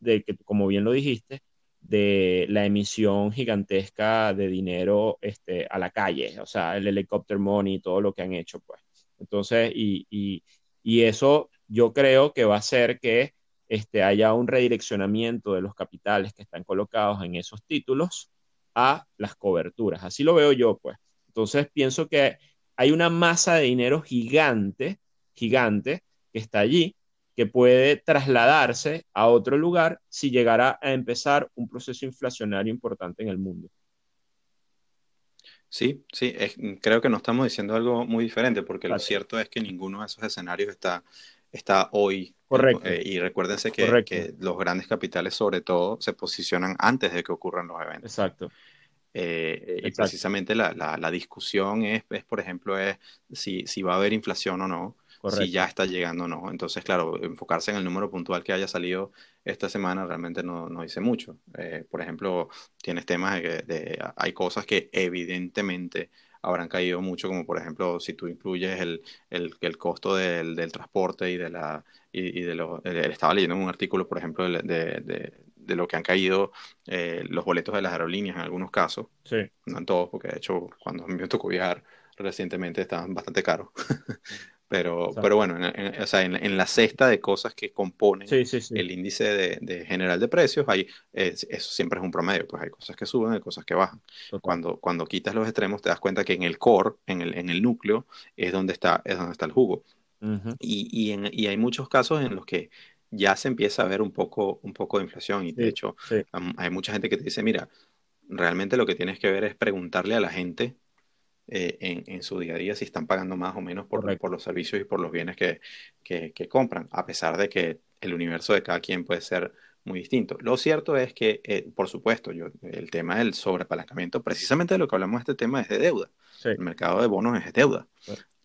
de que, como bien lo dijiste, de la emisión gigantesca de dinero este, a la calle, o sea, el helicopter money todo lo que han hecho, pues. Entonces, y, y, y eso yo creo que va a hacer que este, haya un redireccionamiento de los capitales que están colocados en esos títulos a las coberturas. Así lo veo yo, pues. Entonces pienso que hay una masa de dinero gigante, gigante, que está allí, que puede trasladarse a otro lugar si llegara a empezar un proceso inflacionario importante en el mundo. Sí, sí, creo que no estamos diciendo algo muy diferente, porque lo cierto es que ninguno de esos escenarios está, está hoy. Correcto. Eh, y recuérdense que, que, los grandes capitales, sobre todo, se posicionan antes de que ocurran los eventos. Exacto. Eh, y precisamente la, la, discusión es, es, por ejemplo, es si, si va a haber inflación o no, si ya está llegando o no. Entonces, claro, enfocarse en el número puntual que haya salido esta semana realmente no, no dice mucho. Eh, por ejemplo, tienes temas de que de, hay cosas que evidentemente habrán caído mucho, como por ejemplo si tú incluyes el, el, el costo del, del, transporte y de la... Y, y de lo, estaba leyendo un artículo, por ejemplo, de, de de lo que han caído eh, los boletos de las aerolíneas en algunos casos. Sí. No en todos, porque de hecho cuando me tocó viajar recientemente estaban bastante caros. pero, pero bueno, en, o sea, en, la cesta de cosas que componen el índice de, general de precios, hay, eso siempre es un promedio, pues hay cosas que suben, hay cosas que bajan. Cuando, cuando quitas los extremos te das cuenta que en el core, en el, en el núcleo, es donde está, es donde está el jugo. y, y, en, y, hay muchos casos en los que ya se empieza a ver un poco, un poco de inflación. Y de hecho, hay mucha gente que te dice, mira, realmente lo que tienes que ver es preguntarle a la gente eh, en, en, su día a día si están pagando más o menos por, por los servicios y por los bienes que, que, compran, a pesar de que el universo de cada quien puede ser muy distinto. Lo cierto es que, eh, por supuesto, yo, el tema del sobreapalancamiento, precisamente de lo que hablamos de este tema es de deuda. El mercado de bonos es deuda.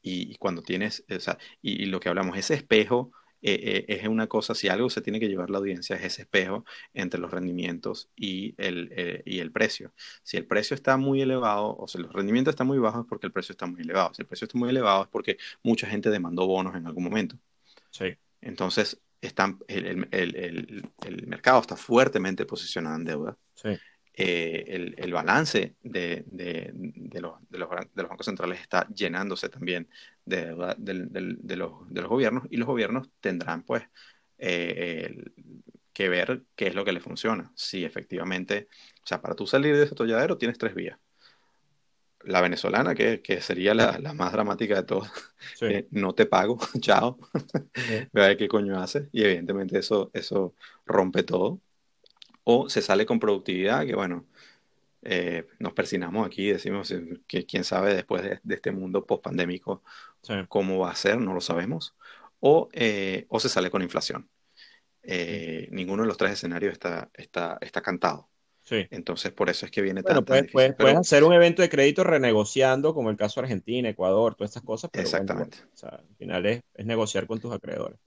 Y, cuando tienes, o sea, y, y, lo que hablamos, ese espejo eh, eh, es una cosa, si algo se tiene que llevar la audiencia es ese espejo entre los rendimientos y el, eh, y el precio. Si el precio está muy elevado, o si los rendimientos están muy bajos es porque el precio está muy elevado. Si el precio está muy elevado es porque mucha gente demandó bonos en algún momento. Sí. Entonces, están, el, el, el, mercado está fuertemente posicionado en deuda. Sí. Eh, el, balance de, los, bancos centrales está llenándose también de, los, gobiernos y los gobiernos tendrán pues eh, que ver qué es lo que le funciona. Si efectivamente, o sea, para tú salir de ese atolladero tienes tres vías. La venezolana, que, sería la, más dramática de todas, eh, no te pago, chao, vea qué coño hace, y evidentemente eso, eso rompe todo o se sale con productividad, que bueno, eh, nos persinamos aquí y decimos eh, que quién sabe después de, este mundo post-pandémico cómo va a ser, no lo sabemos, o, eh, o se sale con inflación. Ninguno de los tres escenarios está, está, está cantado. Sí. Entonces, por eso es que viene tan, pues, difícil. Puedes, hacer un evento de crédito renegociando, como el caso de Argentina, Ecuador, todas estas cosas. Exactamente. al final es, es negociar con tus acreedores.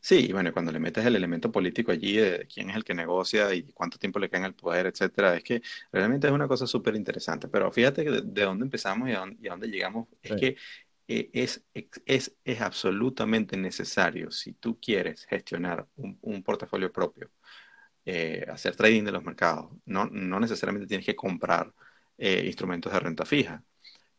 Sí, bueno, cuando le metes el elemento político allí de quién es el que negocia y cuánto tiempo le queda en el poder, etcétera, es que realmente es una cosa súper interesante. Pero fíjate de, de, dónde empezamos y a dónde, llegamos, es que eh, es, es, es, absolutamente necesario, si tú quieres gestionar un, portafolio propio, eh, hacer trading de los mercados, no, no necesariamente tienes que comprar eh, instrumentos de renta fija,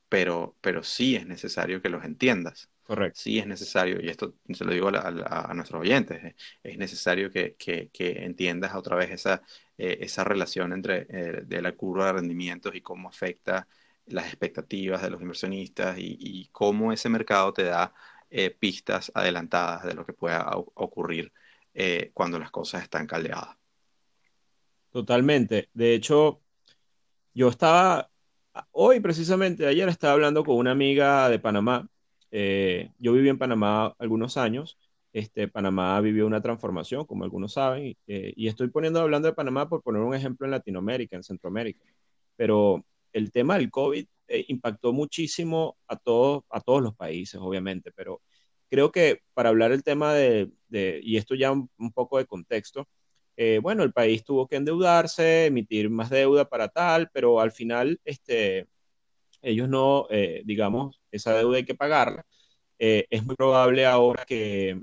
pero, pero sí es necesario que los entiendas. Correcto. Sí es necesario, y esto se lo digo a, nuestros oyentes, es necesario que, entiendas otra vez esa, eh, esa relación entre eh, de la curva de rendimientos y cómo afecta las expectativas de los inversionistas y, cómo ese mercado te da eh, pistas adelantadas de lo que pueda ocurrir cuando las cosas están caldeadas. Totalmente. De hecho, yo estaba, hoy precisamente, ayer estaba hablando con una amiga de Panamá eh, yo viví en Panamá algunos años. Este, Panamá vivió una transformación, como algunos saben, eh, y estoy poniendo, hablando de Panamá por poner un ejemplo en Latinoamérica, en Centroamérica. Pero el tema del COVID eh, impactó muchísimo a todos, a todos los países, obviamente, pero creo que para hablar el tema de, y esto ya un, poco de contexto, bueno, el país tuvo que endeudarse, emitir más deuda para tal, pero al final, este, ellos no, eh, digamos, esa deuda hay que pagarla. Eh, es muy probable ahora que,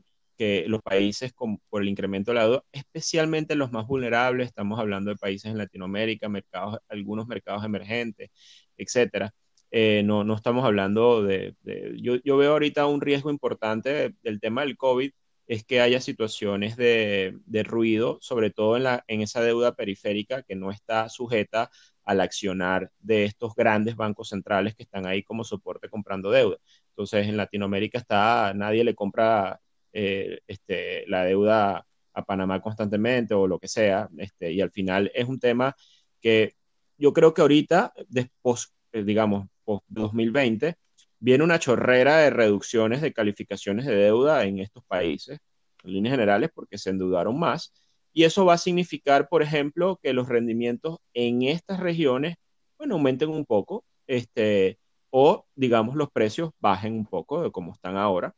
los países con, por el incremento de la deuda, especialmente los más vulnerables, estamos hablando de países en Latinoamérica, mercados, algunos mercados emergentes, etcétera. Eh, no, no estamos hablando de, yo, yo, veo ahorita un riesgo importante del tema del COVID, es que haya situaciones de, de ruido, sobre todo en, la, en esa deuda periférica que no está sujeta al accionar de estos grandes bancos centrales que están ahí como soporte comprando deuda. Entonces, en Latinoamérica está, nadie le compra eh, este, la deuda a Panamá constantemente o lo que sea, este, y al final es un tema que yo creo que ahorita, después, eh, digamos, post 2020, viene una chorrera de reducciones de calificaciones de deuda en estos países, en líneas generales, porque se endeudaron más y eso va a significar, por ejemplo, que los rendimientos en estas regiones, bueno, aumenten un poco, este, o digamos los precios bajen un poco de como están ahora.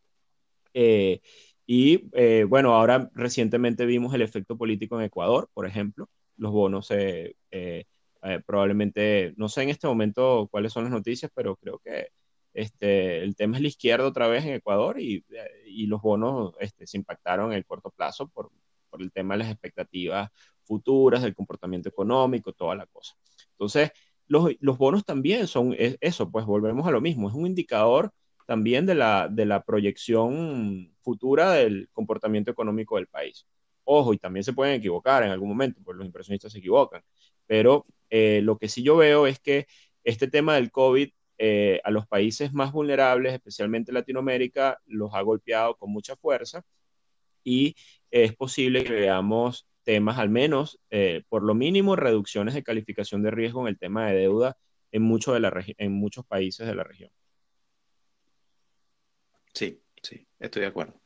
Eh, y eh, bueno, ahora recientemente vimos el efecto político en Ecuador, por ejemplo. Los bonos eh, probablemente, no sé en este momento cuáles son las noticias, pero creo que este, el tema es la izquierda otra vez en Ecuador y, y los bonos este, se impactaron en el corto plazo por, por el tema de las expectativas futuras, del comportamiento económico, toda la cosa. Entonces, los, bonos también son eso, pues volvemos a lo mismo, es un indicador también de la, de la proyección futura del comportamiento económico del país. Ojo, y también se pueden equivocar en algún momento, porque los inversionistas se equivocan, pero eh, lo que sí yo veo es que este tema del COVID eh, a los países más vulnerables, especialmente Latinoamérica, los ha golpeado con mucha fuerza y es posible que veamos temas, al menos eh, por lo mínimo, reducciones de calificación de riesgo en el tema de deuda en, mucho de la en muchos países de la región. Sí, sí, estoy de acuerdo.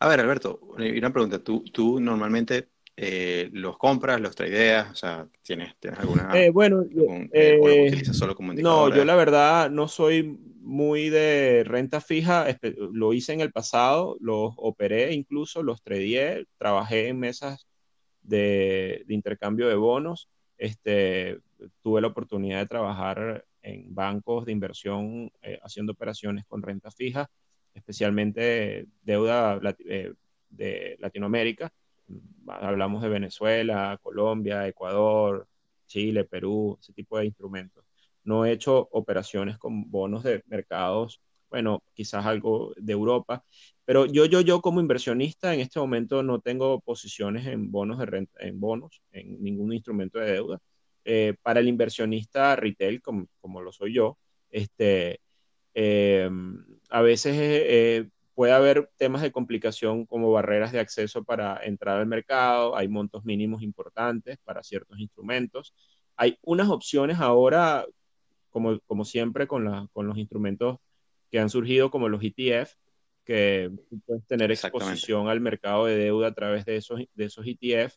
A ver, Alberto, una pregunta. ¿Tú, tú normalmente eh, los compras, los tradeas? O sea, ¿tienes, tienes alguna... Eh, bueno, utilizas solo como indicador? No, yo la verdad no soy muy de renta fija, lo hice en el pasado, los operé incluso, los tradeé, trabajé en mesas de, intercambio de bonos, este, tuve la oportunidad de trabajar en bancos de inversión eh, haciendo operaciones con renta fija, especialmente deuda eh, de Latinoamérica. Hablamos de Venezuela, Colombia, Ecuador, Chile, Perú, ese tipo de instrumentos no he hecho operaciones con bonos de mercados, bueno, quizás algo de Europa, pero yo, yo, yo como inversionista en este momento no tengo posiciones en bonos de renta, en bonos, en ningún instrumento de deuda. Eh, para el inversionista retail, como, como lo soy yo, este, eh, a veces eh, puede haber temas de complicación como barreras de acceso para entrar al mercado, hay montos mínimos importantes para ciertos instrumentos. Hay unas opciones ahora como, siempre con, los instrumentos que han surgido como los ETF, que puedes tener exposición al mercado de deuda a través de esos, de esos ETF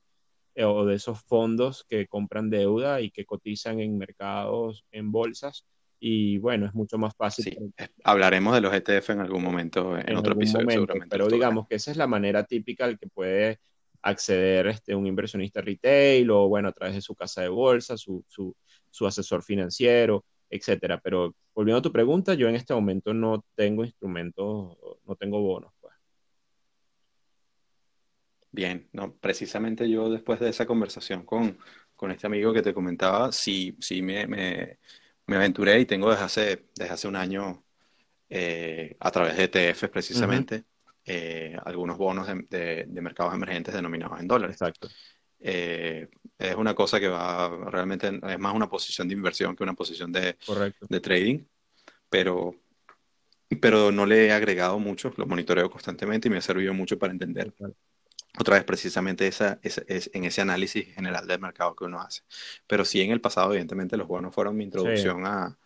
eh, o de esos fondos que compran deuda y que cotizan en mercados, en bolsas. Y bueno, es mucho más fácil. hablaremos de los ETF en algún momento, en, otro episodio seguramente. Pero digamos que esa es la manera típica al que puede acceder este, un inversionista retail o bueno, a través de su casa de bolsa, su, su, su asesor financiero etcétera. Pero volviendo a tu pregunta, yo en este momento no tengo instrumentos, no tengo bonos. Pues. Bien, no, precisamente yo después de esa conversación con, este amigo que te comentaba, sí, sí me, me, aventuré y tengo desde hace, desde hace un año eh, a través de ETFs precisamente. Eh, algunos bonos de, de, mercados emergentes denominados en dólares. Exacto. Eh, es una cosa que va realmente, es más una posición de inversión que una posición de, de trading, pero, pero no le he agregado mucho, lo monitoreo constantemente y me ha servido mucho para entender otra vez precisamente esa, en ese análisis general del mercado que uno hace. Pero sí en el pasado, evidentemente, los bonos fueron mi introducción a,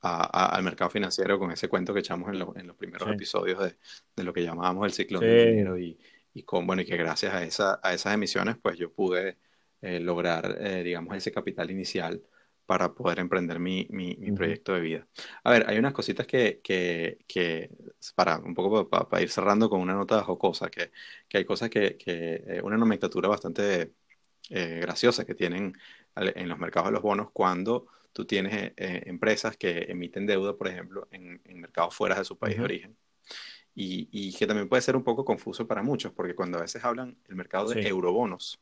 al mercado financiero con ese cuento que echamos en, en los primeros episodios de, de, lo que llamábamos el ciclo del dinero y, y, con, bueno, y que gracias a, esa, a esas emisiones pues yo pude eh, lograr, eh, digamos, ese capital inicial para poder emprender mi, mi, proyecto de vida. A ver, hay unas cositas que, que, que para un poco para, ir cerrando con una nota jocosa, que, que hay cosas que, que eh, una nomenclatura bastante graciosa que tienen en los mercados de los bonos cuando tú tienes empresas que emiten deuda, por ejemplo, en, en mercados fuera de su país de origen. Y, y, que también puede ser un poco confuso para muchos, porque cuando a veces hablan el mercado de eurobonos,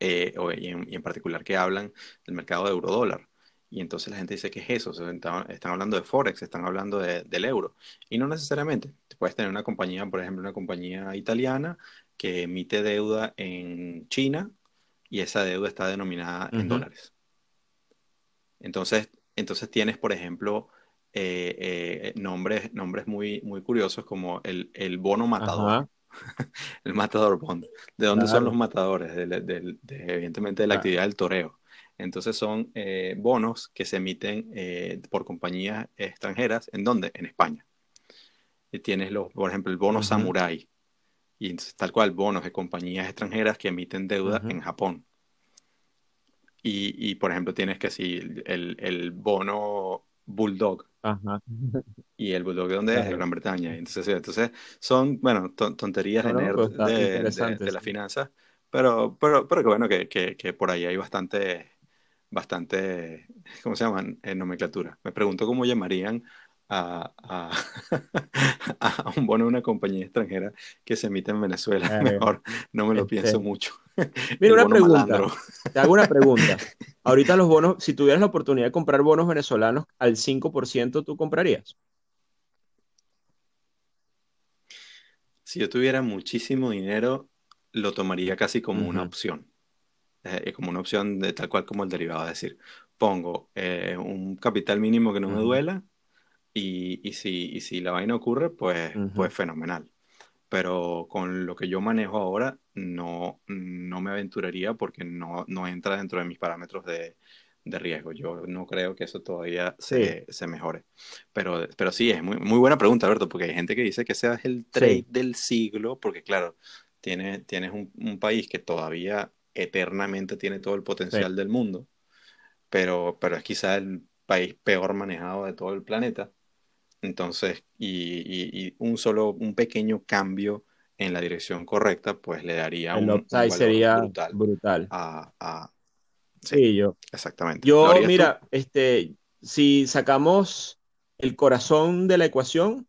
eh, y, en, particular que hablan del mercado de eurodólar. Y entonces la gente dice, ¿qué es eso? están, hablando de Forex, están hablando del euro. Y no necesariamente. Puedes tener una compañía, por ejemplo, una compañía italiana que emite deuda en China y esa deuda está denominada en dólares. Entonces, entonces tienes, por ejemplo, eh, eh, nombres, nombres muy, muy curiosos como el, el bono matador. el matador bond. ¿De dónde son los matadores? De, evidentemente de la actividad del toreo. Entonces son eh, bonos que se emiten eh, por compañías extranjeras. ¿En dónde? En España. Y tienes, los, por ejemplo, el bono Samurai. Y tal cual, bonos de compañías extranjeras que emiten deuda en Japón. Y, por ejemplo, tienes que si el, el bono Bulldog. Y el Bulldog de dónde es? De Gran Bretaña. Entonces, entonces son, bueno, tonterías de, nerd de, la finanza, pero, pero, pero que bueno, que, que, por ahí hay bastante, bastante, ¿cómo se llaman? En nomenclatura. Me pregunto cómo llamarían a, a, un bono de una compañía extranjera que se emite en Venezuela. Mejor no me lo pienso este, mucho. Mira, una pregunta. Te hago una pregunta. Ahorita los bonos, si tuvieras la oportunidad de comprar bonos venezolanos al 5%, ¿tú comprarías? Si yo tuviera muchísimo dinero, lo tomaría casi como una opción. Eh, como una opción de tal cual como el derivado. Es decir, pongo eh, un capital mínimo que no me duela y, y, si, y si la vaina ocurre, pues, pues fenomenal pero con lo que yo manejo ahora no, no me aventuraría porque no, no entra dentro de mis parámetros de, de riesgo. Yo no creo que eso todavía se, se, mejore. Pero, pero sí, es muy, muy buena pregunta, Alberto, porque hay gente que dice que ese es el trade del siglo, porque claro, tiene, tienes un, un, país que todavía eternamente tiene todo el potencial del mundo, pero, pero es quizá el país peor manejado de todo el planeta. Entonces, y, un solo, un pequeño cambio en la dirección correcta, pues le daría un, upside sería brutal. sí, yo. Exactamente. Yo, mira, este, si sacamos el corazón de la ecuación,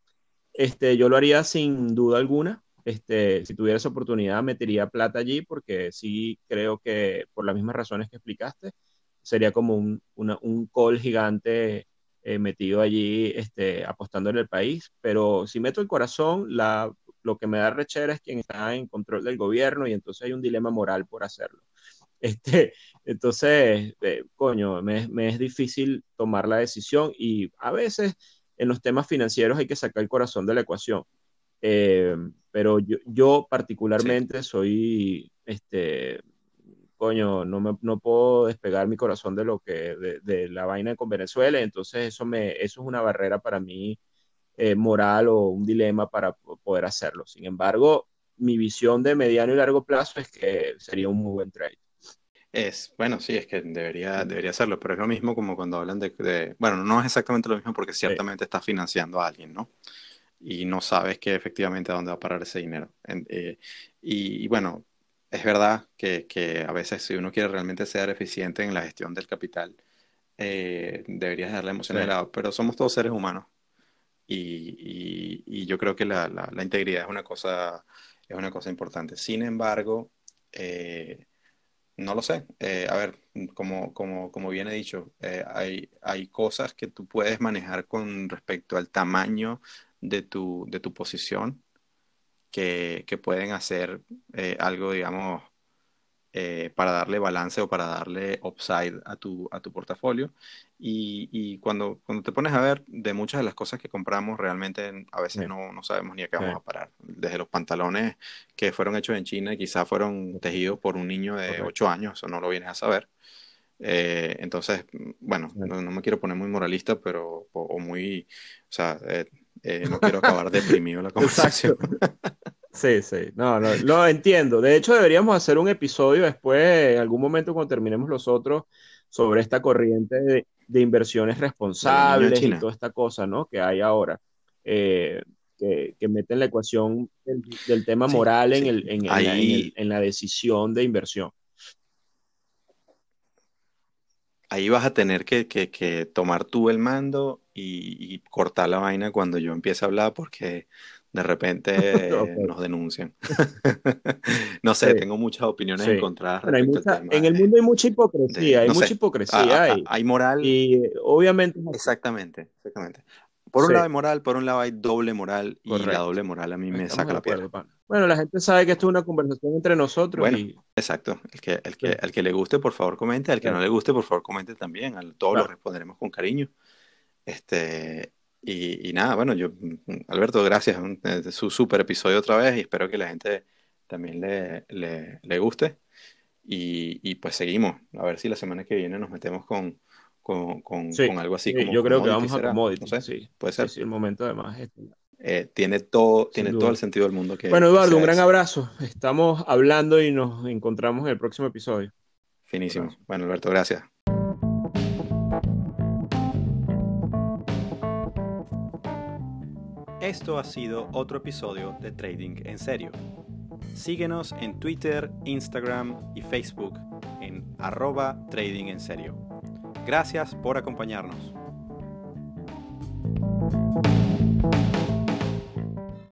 este, yo lo haría sin duda alguna. Este, si tuviera esa oportunidad, metería plata allí porque sí creo que por las mismas razones que explicaste, sería como un, un call gigante eh, metido allí este, apostando en el país, pero si meto el corazón, la, lo que me da rechera es quien está en control del gobierno y entonces hay un dilema moral por hacerlo. Este, entonces, eh, coño, me, me, es difícil tomar la decisión y a veces en los temas financieros hay que sacar el corazón de la ecuación. Eh, pero yo, yo particularmente soy este, coño, no, me, no puedo despegar mi corazón de lo que, de, la vaina con Venezuela, entonces eso, me, eso es una barrera para mí eh, moral o un dilema para poder hacerlo. Sin embargo, mi visión de mediano y largo plazo es que sería un muy buen trade. Es, bueno, sí, es que debería, debería serlo, pero es lo mismo como cuando hablan de, bueno, no es exactamente lo mismo porque ciertamente estás financiando a alguien, ¿no? Y no sabes que efectivamente a dónde va a parar ese dinero. Eh, y, bueno, es verdad que, que, a veces si uno quiere realmente ser eficiente en la gestión del capital, eh, deberías darle emoción de lado, pero somos todos seres humanos y, y, yo creo que la, la, integridad es una cosa, es una cosa importante. Sin embargo, eh, no lo sé. Eh, a ver, como, como, como bien he dicho, hay, hay cosas que tú puedes manejar con respecto al tamaño de tu, de tu posición que, que pueden hacer eh, algo, digamos, eh, para darle balance o para darle upside a tu, a tu portafolio. Y, y, cuando, cuando te pones a ver de muchas de las cosas que compramos, realmente a veces no, no, sabemos ni a qué vamos a parar. Desde los pantalones que fueron hechos en China y quizás fueron tejidos por un niño de 8 años, eso no lo vienes a saber. Eh, entonces, bueno, no, me quiero poner muy moralista, pero, o, muy, o sea, eh, eh, no quiero acabar deprimido la conversación. Sí, sí, no, no, lo entiendo. De hecho, deberíamos hacer un episodio después, en algún momento cuando terminemos los otros, sobre esta corriente de, inversiones responsables y toda esta cosa, ¿no? Que hay ahora. que, que meten la ecuación del, tema moral en, el, en, en, la decisión de inversión. ahí vas a tener que, tomar tú el mando y, cortar la vaina cuando yo empiece a hablar porque de repente nos denuncian. no sé, tengo muchas opiniones encontradas. en el mundo hay mucha hipocresía, hay mucha hipocresía. hay moral. Y obviamente. Exactamente, exactamente. Por un lado hay moral, por un lado hay doble moral y la doble moral a mí me saca la piel. Bueno, la gente sabe que esto es una conversación entre nosotros. Bueno, exacto. El que, el, que, el que le guste, por favor, comente. Al que no le guste, por favor, comente también. A todos lo responderemos con cariño. Este, y, nada, bueno, yo, Alberto, gracias. Es su super episodio otra vez y espero que la gente también le, le, guste. Y, y, pues seguimos. A ver si la semana que viene nos metemos con, con, con, algo así. como yo creo que vamos a commodity. No sé, puede ser. Sí, el momento además. Eh, tiene todo, tiene todo el sentido del mundo que. Bueno, Eduardo, un gran abrazo. Estamos hablando y nos encontramos en el próximo episodio. Finísimo. Bueno, Alberto, gracias. Esto ha sido otro episodio de Trading en Serio. Síguenos en Twitter, Instagram y Facebook en arroba Trading en Serio. Gracias por acompañarnos.